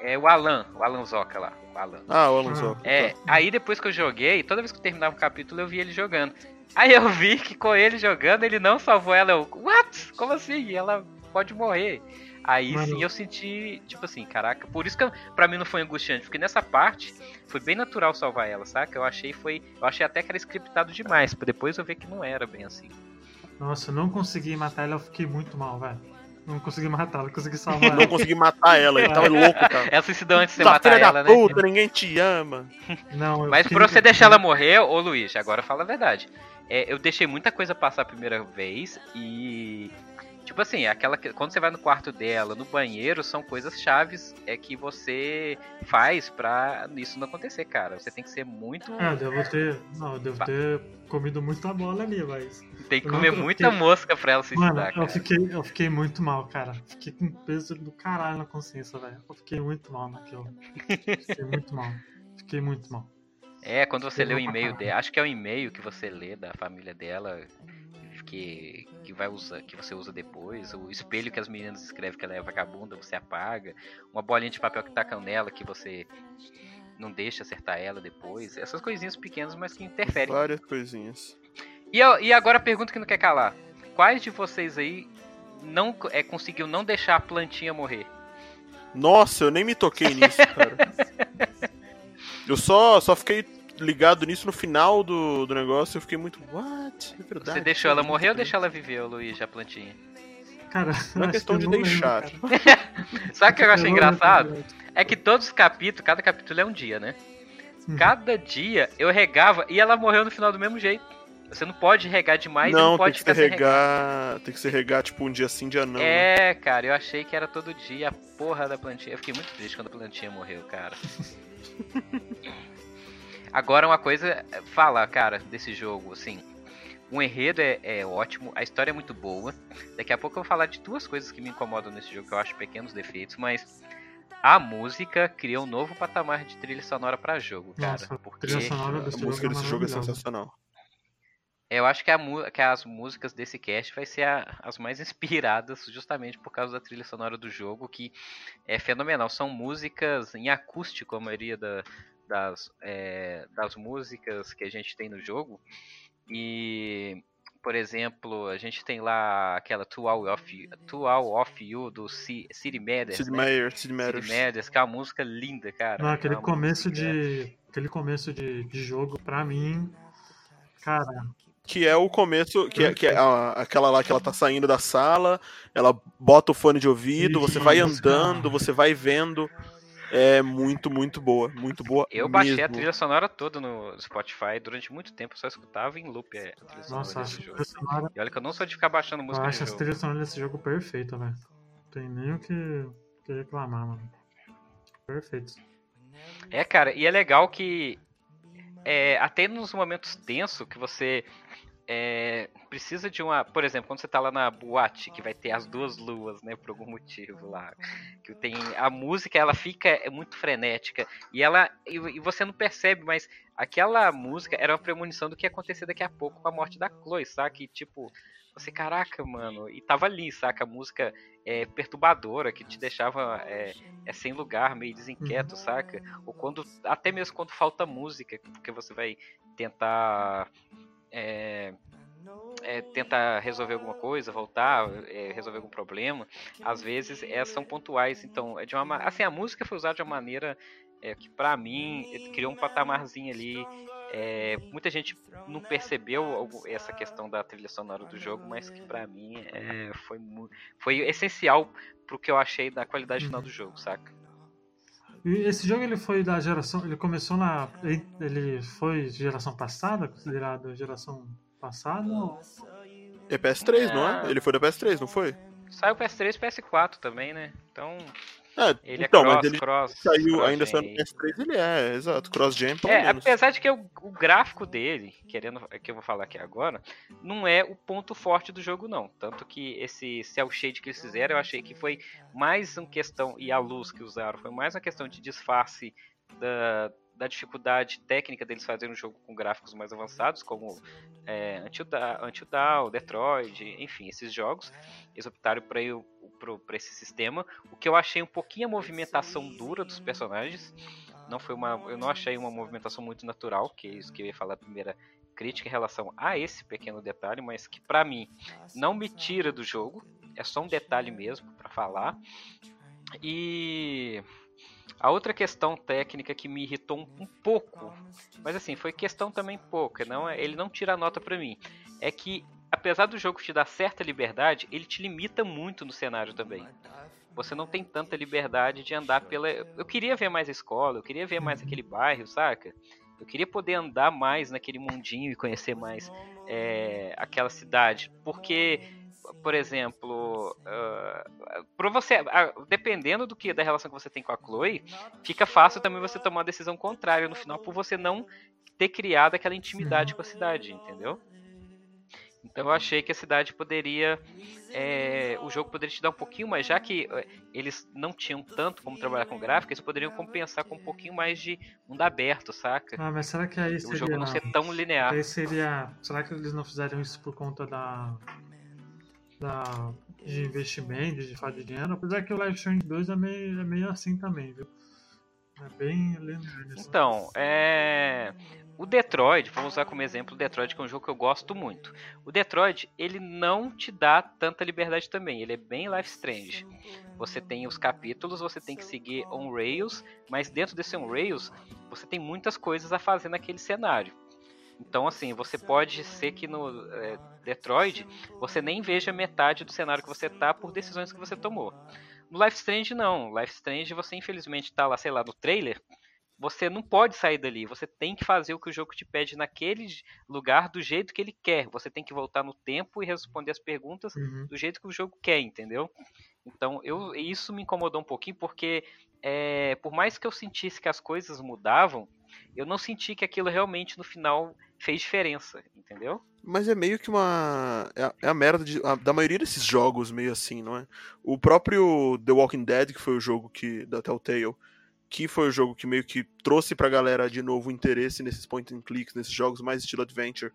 É o Alan, o Alan Zoca lá. O Alan. Ah, o Alonso. É, aí depois que eu joguei, toda vez que eu terminava um capítulo, eu vi ele jogando. Aí eu vi que com ele jogando, ele não salvou ela. Eu, what? Como assim? Ela pode morrer. Aí Mano. sim eu senti, tipo assim, caraca, por isso que eu- pra mim não foi angustiante, porque nessa parte foi bem natural salvar ela, saca? Eu achei foi, eu achei até que era scriptado demais, pra depois eu ver que não era bem assim. Nossa, eu não consegui matar ela, eu fiquei muito mal, velho. Não consegui matar ela, consegui salvar Não ela. consegui matar ela, ele tava louco, cara. Ela suicidou antes de você Essa matar filha ela, da né? puta, ninguém te ama. Não, eu Mas pra você deixar ela morrer, ô Luiz, agora fala a verdade. É, eu deixei muita coisa passar a primeira vez e. Tipo assim, aquela que- quando você vai no quarto dela, no banheiro, são coisas chaves é que você faz pra isso não acontecer, cara. Você tem que ser muito. É, eu devo ter. Não, eu devo ter comido muita bola ali, mas. Tem que eu comer eu muita fiquei- mosca pra ela se Mano, eu cara. fiquei, eu fiquei muito mal, cara. Fiquei com peso do caralho na consciência, velho. Eu fiquei muito mal naquilo. Fiquei muito mal. Fiquei muito mal. É, quando você lê o e-mail dela, acho que é o e-mail que você lê da família dela, que, que vai usar, que você usa depois, o espelho que as meninas escrevem que ela é vagabunda, você apaga, uma bolinha de papel que tacam nela que você não deixa acertar ela depois, essas coisinhas pequenas, mas que interferem. Várias coisinhas. E, eu- e agora a pergunta que não quer calar: quais de vocês aí não é, conseguiu não deixar a plantinha morrer? Nossa, eu nem me toquei nisso, cara. Eu só, só fiquei ligado nisso no final do, do negócio eu fiquei muito. What? É verdade. Você deixou ela é morrer ou deixou ela viver, Luiz, a plantinha? Cara, Não é acho questão que de eu não lembro, deixar. cara. Sabe o que eu achei não lembro, engraçado? cara. É que todos os capítulos, cada capítulo é um dia, né? Uhum. Cada dia eu regava e ela morreu no final do mesmo jeito. Você não pode regar demais e não, não tem pode que ficar se sem regar. regar. Tem que se regar, tipo, um dia sim, dia não. né? É, cara, eu achei que era todo dia a porra da plantinha. Eu fiquei muito triste quando a plantinha morreu, cara. Agora uma coisa, fala, cara, desse jogo, assim. O enredo é, é ótimo, a história é muito boa. Daqui a pouco eu vou falar de duas coisas que me incomodam nesse jogo, que eu acho pequenos defeitos, mas a música cria um novo patamar de trilha sonora pra jogo, cara. Nossa, porque trilha sonora A desse música jogo é desse jogo é sensacional. eu acho que, a que as músicas desse cast vai ser a- as mais inspiradas justamente por causa da trilha sonora do jogo, que é fenomenal. São músicas em acústico, a maioria da- das, é, das músicas que a gente tem no jogo. E, por exemplo, a gente tem lá aquela Two All of You, Two All of You do C- City Matters, Sid né? Meier, Sid City Matters. Matters, que é uma música linda, cara. Não, É aquele uma começo de. Aquele começo de, de jogo, pra mim. Cara, Que é o começo, que é, que é a- aquela lá que ela tá saindo da sala, ela bota o fone de ouvido, você vai andando, cara. você vai vendo. É muito, muito boa. Muito boa. Eu baixei a mesmo. trilha sonora toda no Spotify durante muito tempo, eu só escutava em loop a trilha sonora nossa, desse acho a jogo. trilha sonora. E olha que eu não sou de ficar baixando Eu música de acho as jogo. trilhas sonoras desse jogo perfeita, velho. Não tem nem o que, que reclamar, mano. Perfeito. É, cara, e é legal que é, até nos momentos tensos que você é, precisa de uma. Por exemplo, quando você tá lá na boate, que vai ter as duas luas, né, por algum motivo lá. Que tem. A música, ela fica é muito frenética. E ela. E, e você não percebe, mas aquela música era uma premonição do que ia acontecer daqui a pouco com a morte da Chloe, saca? E tipo. Você, caraca, mano, e tava ali, saca? A música é, perturbadora, que te deixava é, é, sem lugar, meio desinquieto, saca? Ou quando. Até mesmo quando falta música, porque você vai tentar. É, é, tentar resolver alguma coisa, voltar, é, resolver algum problema, às vezes é, são pontuais. Então, é de uma ma- assim, a música foi usada de uma maneira é que para mim ele criou um patamarzinho ali. É, muita gente não percebeu essa questão da trilha sonora do jogo, mas que para mim é, foi, foi essencial pro que eu achei da qualidade final do jogo, saca? E esse jogo ele foi da geração, ele começou na, ele foi geração passada, considerado geração passada? É PS3, não é? Ele foi da PS3, não foi? Saiu PS3 e PS4 também, né? Então. É, ele é então, é cross, mas ele cross, saiu, cross ainda saiu no PS3, ele é, exato. Cross-gen, pelo é, menos. Apesar de que o, o, gráfico dele, querendo que eu vou falar aqui agora, não é o ponto forte do jogo, não. Tanto que esse cel shade que eles fizeram, eu achei que foi mais uma questão, e a luz que usaram, foi mais uma questão de disfarce da, da dificuldade técnica deles fazerem um jogo com gráficos mais avançados, como é, Until Dawn, Detroit, enfim, esses jogos. Eles optaram para esse sistema. O que eu achei um pouquinho a movimentação dura dos personagens. Não foi uma, eu não achei uma movimentação muito natural, que é isso que eu ia falar a primeira crítica em relação a esse pequeno detalhe, mas que para mim não me tira do jogo. É só um detalhe mesmo para falar. E a outra questão técnica que me irritou um, um pouco, mas assim, foi questão também pouca, não é, ele não tira a nota para mim, é que apesar do jogo te dar certa liberdade, ele te limita muito no cenário também. Você não tem tanta liberdade de andar pela. Eu queria ver mais a escola, eu queria ver mais aquele bairro, saca? Eu queria poder andar mais naquele mundinho e conhecer mais é, aquela cidade. Porque por exemplo, uh, para você, uh, dependendo do que da relação que você tem com a Chloe, fica fácil também você tomar uma decisão contrária no final por você não ter criado aquela intimidade com a cidade, entendeu? Então eu achei que a cidade poderia. É, o jogo poderia te dar um pouquinho mais, já que é, eles não tinham tanto como trabalhar com gráfico, eles poderiam compensar com um pouquinho mais de mundo aberto, saca? Ah, mas será que aí seria. O jogo não ser tão linear. Aí seria. Será que eles não fizeram isso por conta da da, de investimento, de fazer dinheiro, apesar que o Life Strange 2 é meio, é meio assim também, viu? É bem Então, é. O Detroit, vamos usar como exemplo o Detroit, que é um jogo que eu gosto muito. O Detroit, ele não te dá tanta liberdade também, ele é bem Life Strange. Você tem os capítulos, você tem que seguir on rails, mas dentro desse on rails, você tem muitas coisas a fazer naquele cenário. Então, assim, você pode ser que no é, Detroit você nem veja metade do cenário que você tá por decisões que você tomou. No Life Strange, não. Life Strange, você infelizmente tá lá, sei lá, no trailer. Você não pode sair dali. Você tem que fazer o que o jogo te pede naquele lugar do jeito que ele quer. Você tem que voltar no tempo e responder as perguntas uhum. do jeito que o jogo quer, entendeu? Então, eu, isso me incomodou um pouquinho porque, é, por mais que eu sentisse que as coisas mudavam, eu não senti que aquilo realmente no final fez diferença, entendeu? Mas é meio que uma. É a, é a merda de, a, da maioria desses jogos, meio assim, não é? O próprio The Walking Dead, que foi o jogo que da Telltale, que foi o jogo que meio que trouxe pra galera de novo interesse nesses point and clicks, nesses jogos mais estilo adventure.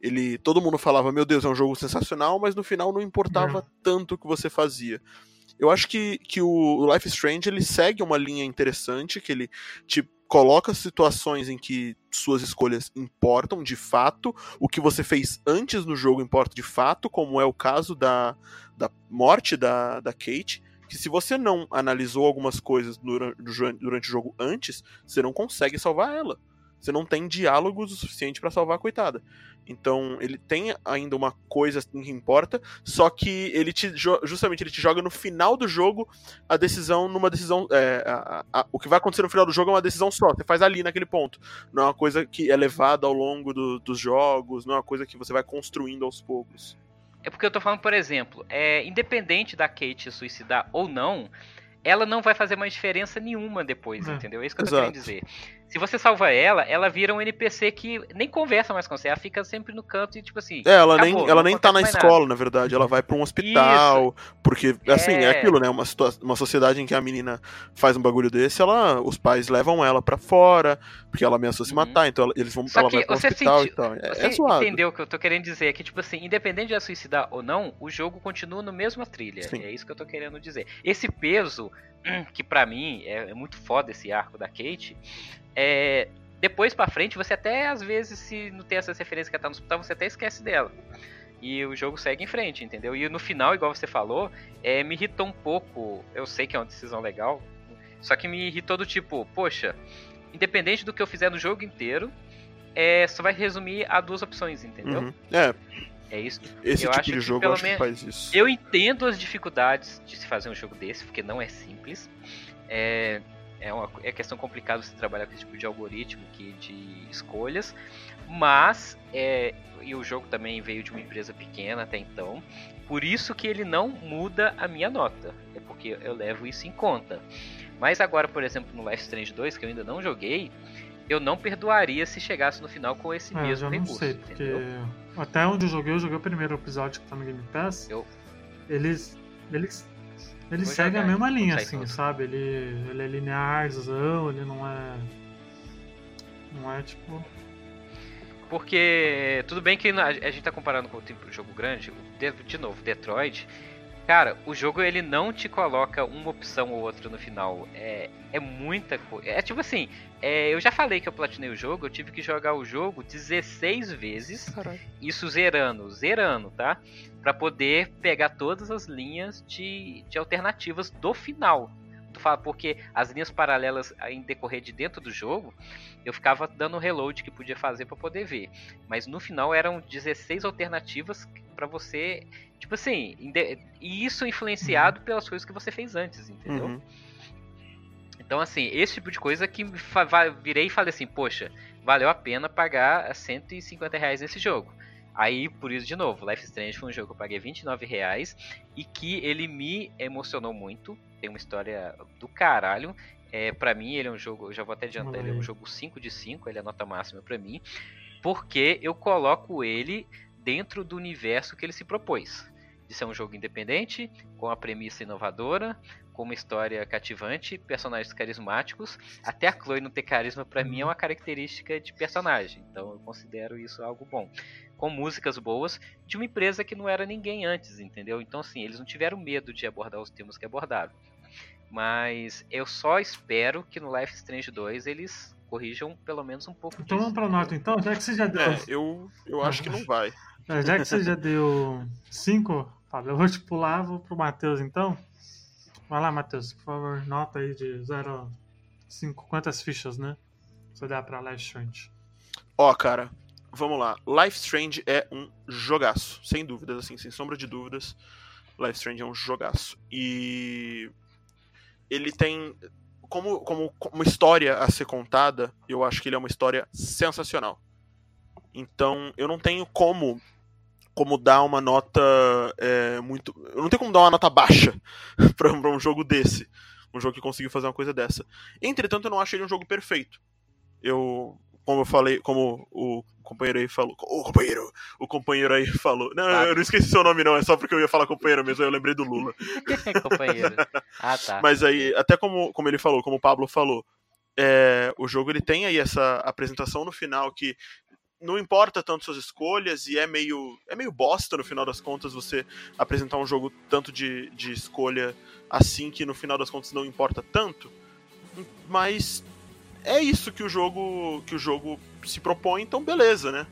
Ele, todo mundo falava, meu Deus, é um jogo sensacional, mas no final não importava é. tanto o que você fazia. Eu acho que, que o Life is Strange ele segue uma linha interessante, que ele te coloca situações em que suas escolhas importam de fato, o que você fez antes no jogo importa de fato, como é o caso da, da morte da, da Kate, que se você não analisou algumas coisas durante, durante o jogo antes, você não consegue salvar ela. Você não tem diálogos o suficiente para salvar a coitada. Então, ele tem ainda uma coisa que importa, só que ele te justamente ele te joga no final do jogo a decisão numa decisão. É, a, a, o que vai acontecer no final do jogo é uma decisão só. Você faz ali naquele ponto. Não é uma coisa que é levada ao longo do, dos jogos, não é uma coisa que você vai construindo aos poucos. É porque eu tô falando, por exemplo, é, independente da Kate suicidar ou não, ela não vai fazer mais diferença nenhuma depois, é, entendeu? É isso que eu tô querendo dizer. Se você salva ela, ela vira um NPC que nem conversa mais com você, ela fica sempre no canto e tipo assim. É, ela acabou, nem, ela nem tá na escola, nada. na verdade. Ela vai pra um hospital. Isso. Porque, assim, é... é aquilo, né? Uma, uma sociedade em que a menina faz um bagulho desse, ela, os pais levam ela pra fora, porque ela ameaçou uhum. se matar, então ela, eles vão Só ela vai pro hospital senti... e tal. É, você é entendeu o que eu tô querendo dizer? É que, tipo assim, independente de ela suicidar ou não, o jogo continua no mesma trilha. Sim. É isso que eu tô querendo dizer. Esse peso, que para mim é, é muito foda esse arco da Kate, é, depois para frente, você até às vezes, se não tem essas referências que tá no hospital, você até esquece dela. E o jogo segue em frente, entendeu? E no final, igual você falou, é, me irritou um pouco. Eu sei que é uma decisão legal, Só que me irritou do tipo, poxa, independente do que eu fizer no jogo inteiro, é, só vai resumir a duas opções, entendeu? Uhum. É, É isso. esse Eu tipo acho de que jogo eu pelo acho que menos- faz isso. Eu entendo as dificuldades de se fazer um jogo desse, porque não é simples. É, é, uma, é questão complicada você trabalhar com esse tipo de algoritmo que de escolhas. Mas, é, e o jogo também veio de uma empresa pequena até então. Por isso que ele não muda a minha nota. É porque eu levo isso em conta. Mas agora, por exemplo, no Life Strange 2, que eu ainda não joguei, eu não perdoaria se chegasse no final com esse É, eu mesmo já não recurso. sei, porque entendeu? até onde eu joguei, eu joguei o primeiro episódio que tá no Game Pass. Eu- Eles. Eles. Ele Vou segue a jogar mesma linha, assim, sabe? Ele, ele é linearzão, ele não é. Não é tipo. Porque tudo bem que a gente tá comparando com o jogo grande, de novo, Detroit. Cara, o jogo ele não te coloca uma opção ou outra no final. É, é muita coisa. É tipo assim, é, eu já falei que eu platinei o jogo, eu tive que jogar o jogo 16 vezes, isso zerando, zerando, tá? Pra poder pegar todas as linhas de, de alternativas do final. Porque as linhas paralelas em decorrer de dentro do jogo, eu ficava dando reload que podia fazer pra poder ver. Mas no final eram 16 alternativas pra você. Tipo assim, e isso influenciado pelas coisas que você fez antes, entendeu? Uhum. Então, assim, esse tipo de coisa que virei e falei assim, poxa, valeu a pena pagar 150 reais nesse jogo. Aí, por isso, de novo, Life Strange foi um jogo que eu paguei 29 reais e que ele me emocionou muito. Tem uma história do caralho. É, pra mim, ele é um jogo, eu já vou até adiantar, ele é um jogo 5 de 5, ele é a nota máxima pra mim. Porque eu coloco ele dentro do universo que ele se propôs. De ser um jogo independente, com a premissa inovadora, com uma história cativante, personagens carismáticos. Até a Chloe não ter carisma, pra mim, é uma característica de personagem. Então eu considero isso algo bom. Com músicas boas, de uma empresa que não era ninguém antes, entendeu? Então, assim, eles não tiveram medo de abordar os temas que abordaram. Mas eu só espero que no Life Strange 2 eles corrijam pelo menos um pouco Então vamos pra nota então, já que você já deu. É, eu, eu acho que não vai. É, já que você já deu 5, Fábio, eu vou te pular, vou pro Matheus então. Vai lá, Matheus, por favor, nota aí de 0 a 5. Quantas fichas, né? Você dá pra Life Strange. Ó, cara, vamos lá. Life Strange é um jogaço, sem dúvidas, assim, sem sombra de dúvidas. Life Strange é um jogaço. E ele tem como, como, como história a ser contada, eu acho que ele é uma história sensacional. Então, eu não tenho como como dar uma nota é, muito. Eu não tenho como dar uma nota baixa pra um jogo desse. Um jogo que conseguiu fazer uma coisa dessa. Entretanto, eu não acho ele um jogo perfeito. Eu. Como eu falei, como o companheiro aí falou. O companheiro! O companheiro aí falou. Não, eu não esqueci seu nome, não, é só porque eu ia falar companheiro mesmo, eu lembrei do Lula. Companheiro. Ah, tá. Mas aí, até como, como ele falou, como o Pablo falou, é, o jogo ele tem aí essa apresentação no final que não importa tanto suas escolhas e é meio é meio bosta no final das contas você apresentar um jogo tanto de, de escolha assim que no final das contas não importa tanto. Mas é isso que o jogo que o jogo se propõe então beleza né?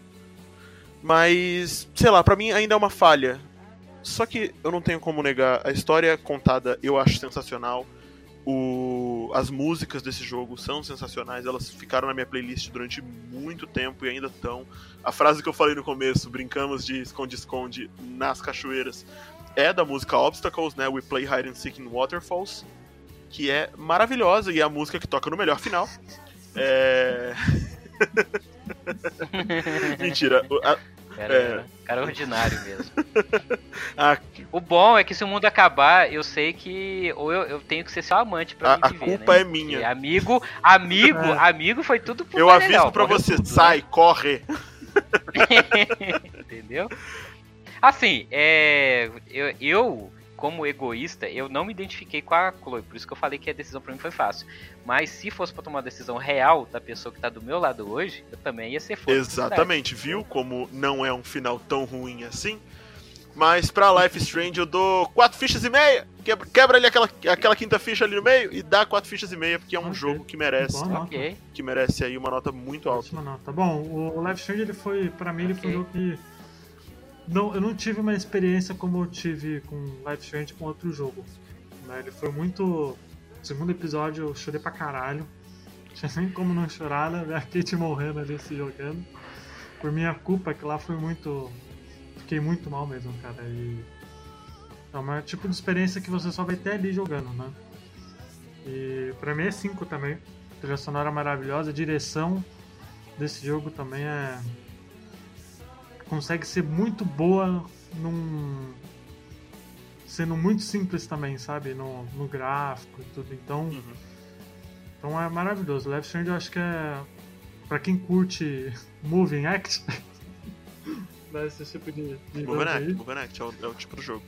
Mas sei lá pra mim ainda é uma falha. Só que eu não tenho como negar a história contada eu acho sensacional o, as músicas desse jogo são sensacionais, elas ficaram na minha playlist durante muito tempo e ainda estão. A frase que eu falei no começo, brincamos de esconde-esconde nas cachoeiras, é da música Obstacles, né? We Play Hide and Seek in Waterfalls, que é maravilhosa e é a música que toca no melhor final. É... Mentira. a- Cara, É. cara ordinário mesmo. a- O bom é que se o mundo acabar, eu sei que ou eu, eu tenho que ser seu amante pra A- me a viver, culpa né? é minha. Porque amigo, amigo, É. amigo foi tudo pro eu aviso pra morreu você, tudo, né? sai, corre. Entendeu? Assim, é, eu, eu, como egoísta, eu não me identifiquei com a Chloe, por isso que eu falei que a decisão pra mim foi fácil. Mas se fosse pra tomar uma decisão real da pessoa que tá do meu lado hoje, eu também ia ser foda. Exatamente, viu como não é um final tão ruim assim? Mas pra Life Strange eu dou 4 fichas e meia. Quebra, quebra ali aquela, aquela quinta ficha ali no meio e dá 4 fichas e meia, porque é um Ok. jogo que merece, Boa nota. Ok. que merece aí uma nota muito alta. Ótima nota. Bom, o Life Strange, ele foi, pra mim, ele foi um jogo que. Não, eu não tive uma experiência como eu tive com Life Strange com outro jogo. né? Ele foi muito segundo episódio eu chorei pra caralho. Tinha nem como não chorar, né? A Kate morrendo ali se jogando. Por minha culpa, que lá foi muito. Fiquei muito mal mesmo, cara. E. É um tipo de experiência que você só vai ter ali jogando, né? E pra mim é 5 também. Trilha sonora maravilhosa, a direção desse jogo também é. Consegue ser muito boa num. Sendo muito simples também, sabe? No, no gráfico e tudo. Então. Uhum. Então é maravilhoso. Life Strange eu acho que é. Pra quem curte moving act. dá esse tipo de. de Moving Act. Moving Act é o, é o tipo do jogo.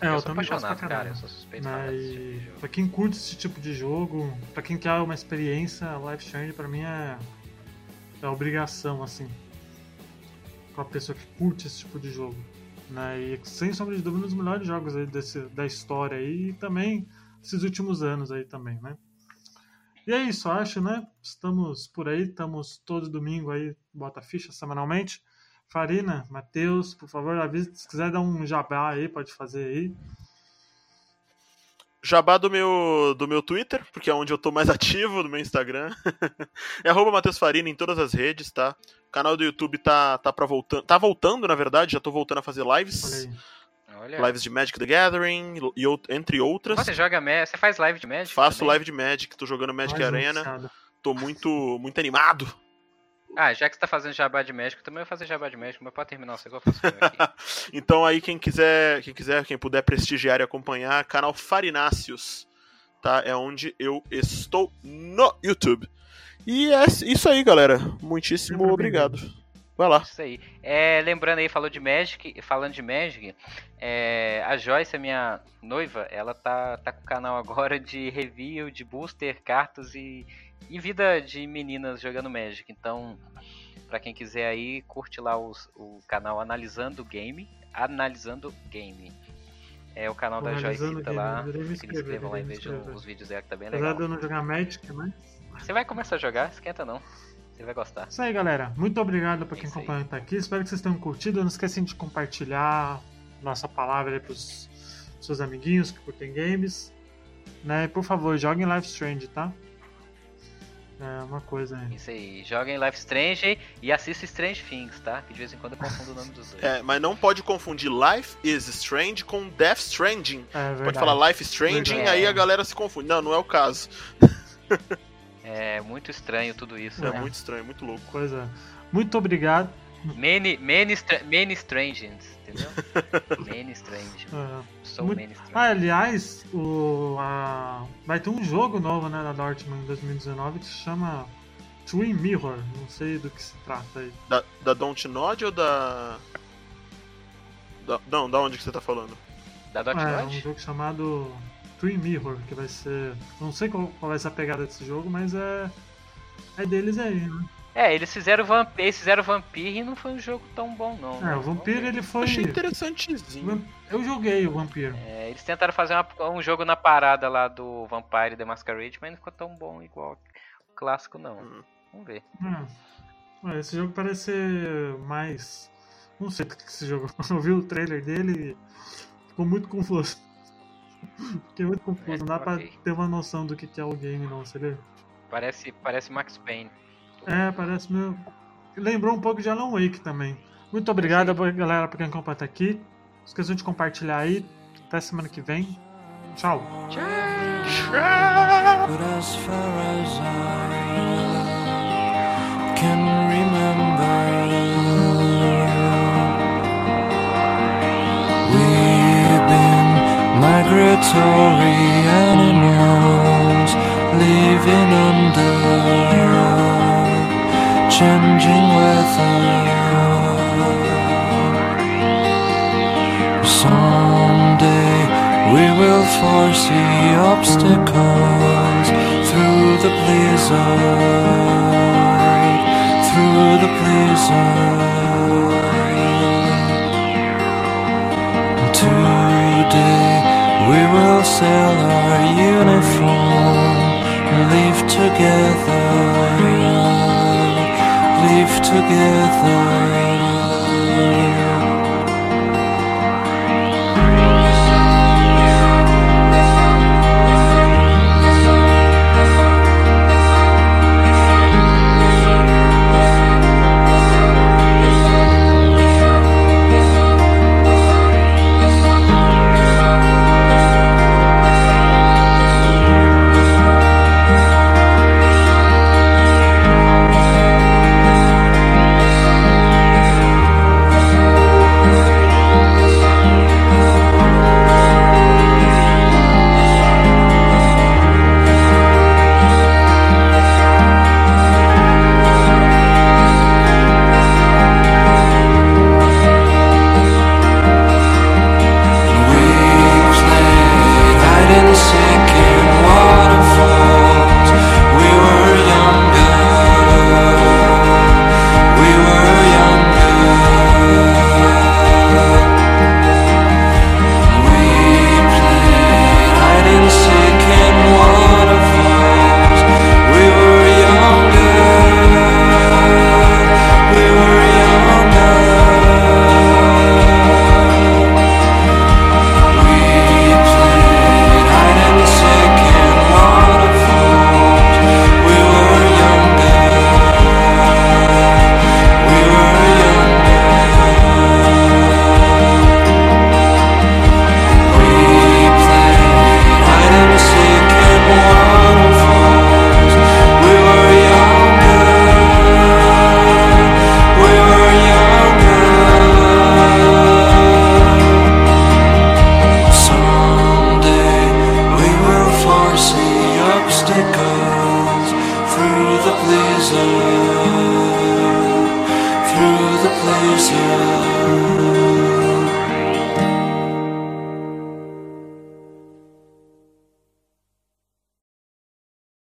É, eu, eu também gosto pra apaixonado, cara. caralho. Eu sou suspeito Né, tipo de jogo. pra quem curte esse tipo de jogo, pra quem quer uma experiência, Life Strange pra mim é, é obrigação, assim. Com a pessoa que curte esse tipo de jogo. Né? E sem sombra de dúvida, um dos melhores jogos aí desse, da história aí, e também esses últimos anos aí também, né? E é isso, acho, né? Estamos por aí, estamos todo domingo aí, bota ficha semanalmente. Farina, Matheus, por favor, avisa se quiser dar um jabá aí, pode fazer aí. Jabá do meu, do meu Twitter, porque é onde eu tô mais ativo, do meu Instagram. é arroba Matheus Farina em todas as redes, tá? O canal do YouTube tá, tá pra voltando. Tá voltando, na verdade, já tô voltando a fazer lives. Olha. Lives de Magic the Gathering, e, out- entre outras. Você joga Magic? Você faz live de Magic? Faço também? live de Magic, tô jogando Magic Mais Arena. Tô muito, muito animado. Ah, já que você tá fazendo jabá de Magic, eu também vou fazer jabá de Magic, mas pode terminar o seu, eu faço o meu aqui. Então aí quem quiser, quem quiser, quem puder prestigiar e acompanhar, canal Farináceos, tá? É onde eu estou no YouTube. E é isso aí, galera. Muitíssimo obrigado. Vai lá. Isso aí. É, lembrando aí, falou de Magic, falando de Magic, é, a Joyce, a minha noiva, ela tá, tá com o canal agora de review, de booster, cartas e, e vida de meninas jogando Magic. Então, pra quem quiser aí, curte lá os- o canal Analisando Game. Analisando Game. É o canal da Analisando Joycita Game, lá. Se inscrevam lá e vejam os vídeos dela que tá bem Apesar legal. de eu não jogar Magic, mas. Você vai começar a jogar, esquenta não. Você vai gostar. Isso aí, galera. Muito obrigado por quem acompanhou até aqui. Espero que vocês tenham curtido. Não esquecem de compartilhar nossa palavra aí pros seus amiguinhos que curtem games. Né? Por favor, joguem Life Strange, tá? É uma coisa aí. Isso aí. Joguem Life Strange e assista Strange Things, tá? Que de vez em quando eu confundo o nome dos dois. É, mas não pode confundir Life is Strange com Death Stranding. É verdade. Pode falar Life Stranding, Verdade. aí a galera se confunde. Não, não é o caso. É muito estranho tudo isso, É né? muito estranho, muito louco. Coisa. Muito obrigado. Many, many, stra many Strangens, entendeu? many Strange. É. Sou Muito- many Strange. Ah, aliás, o, a- vai ter um jogo novo né, da Dortmund em 2019 que se chama Twin Mirror. Não sei do que se trata aí. Da, da Don't Nod ou da... da- Não, da onde que você tá falando? Da Dot é, um jogo chamado Twin Mirror, que vai ser. Não sei qual, qual vai ser a pegada desse jogo, mas é. É deles aí, né? É, eles fizeram Vampir, eles fizeram Vampir e não foi um jogo tão bom, não. né? É, o Vampir ele foi. Achei interessantezinho. Eu joguei o Vampir. É, eles tentaram fazer uma- um jogo na parada lá do Vampire The Masquerade, mas não ficou tão bom igual o clássico, não. Hum. Vamos ver. É. Ué, Esse jogo parece ser mais. Não sei o que esse jogo. Eu vi o trailer dele e ficou muito confuso. Fiquei muito confuso. Não dá pra ter uma noção do que que é o game, não, você vê? Parece, parece Max Payne. É, parece meio. Lembrou um pouco de Alan Wake também. Muito obrigado, galera, por quem acompanha até aqui. Não esqueçam de compartilhar aí. Até semana que vem. Tchau. We've been migratory animals living under changing weather. Someday we will foresee obstacles through the blizzard, through the blizzard. Today we will sell our uniform, live together, live together.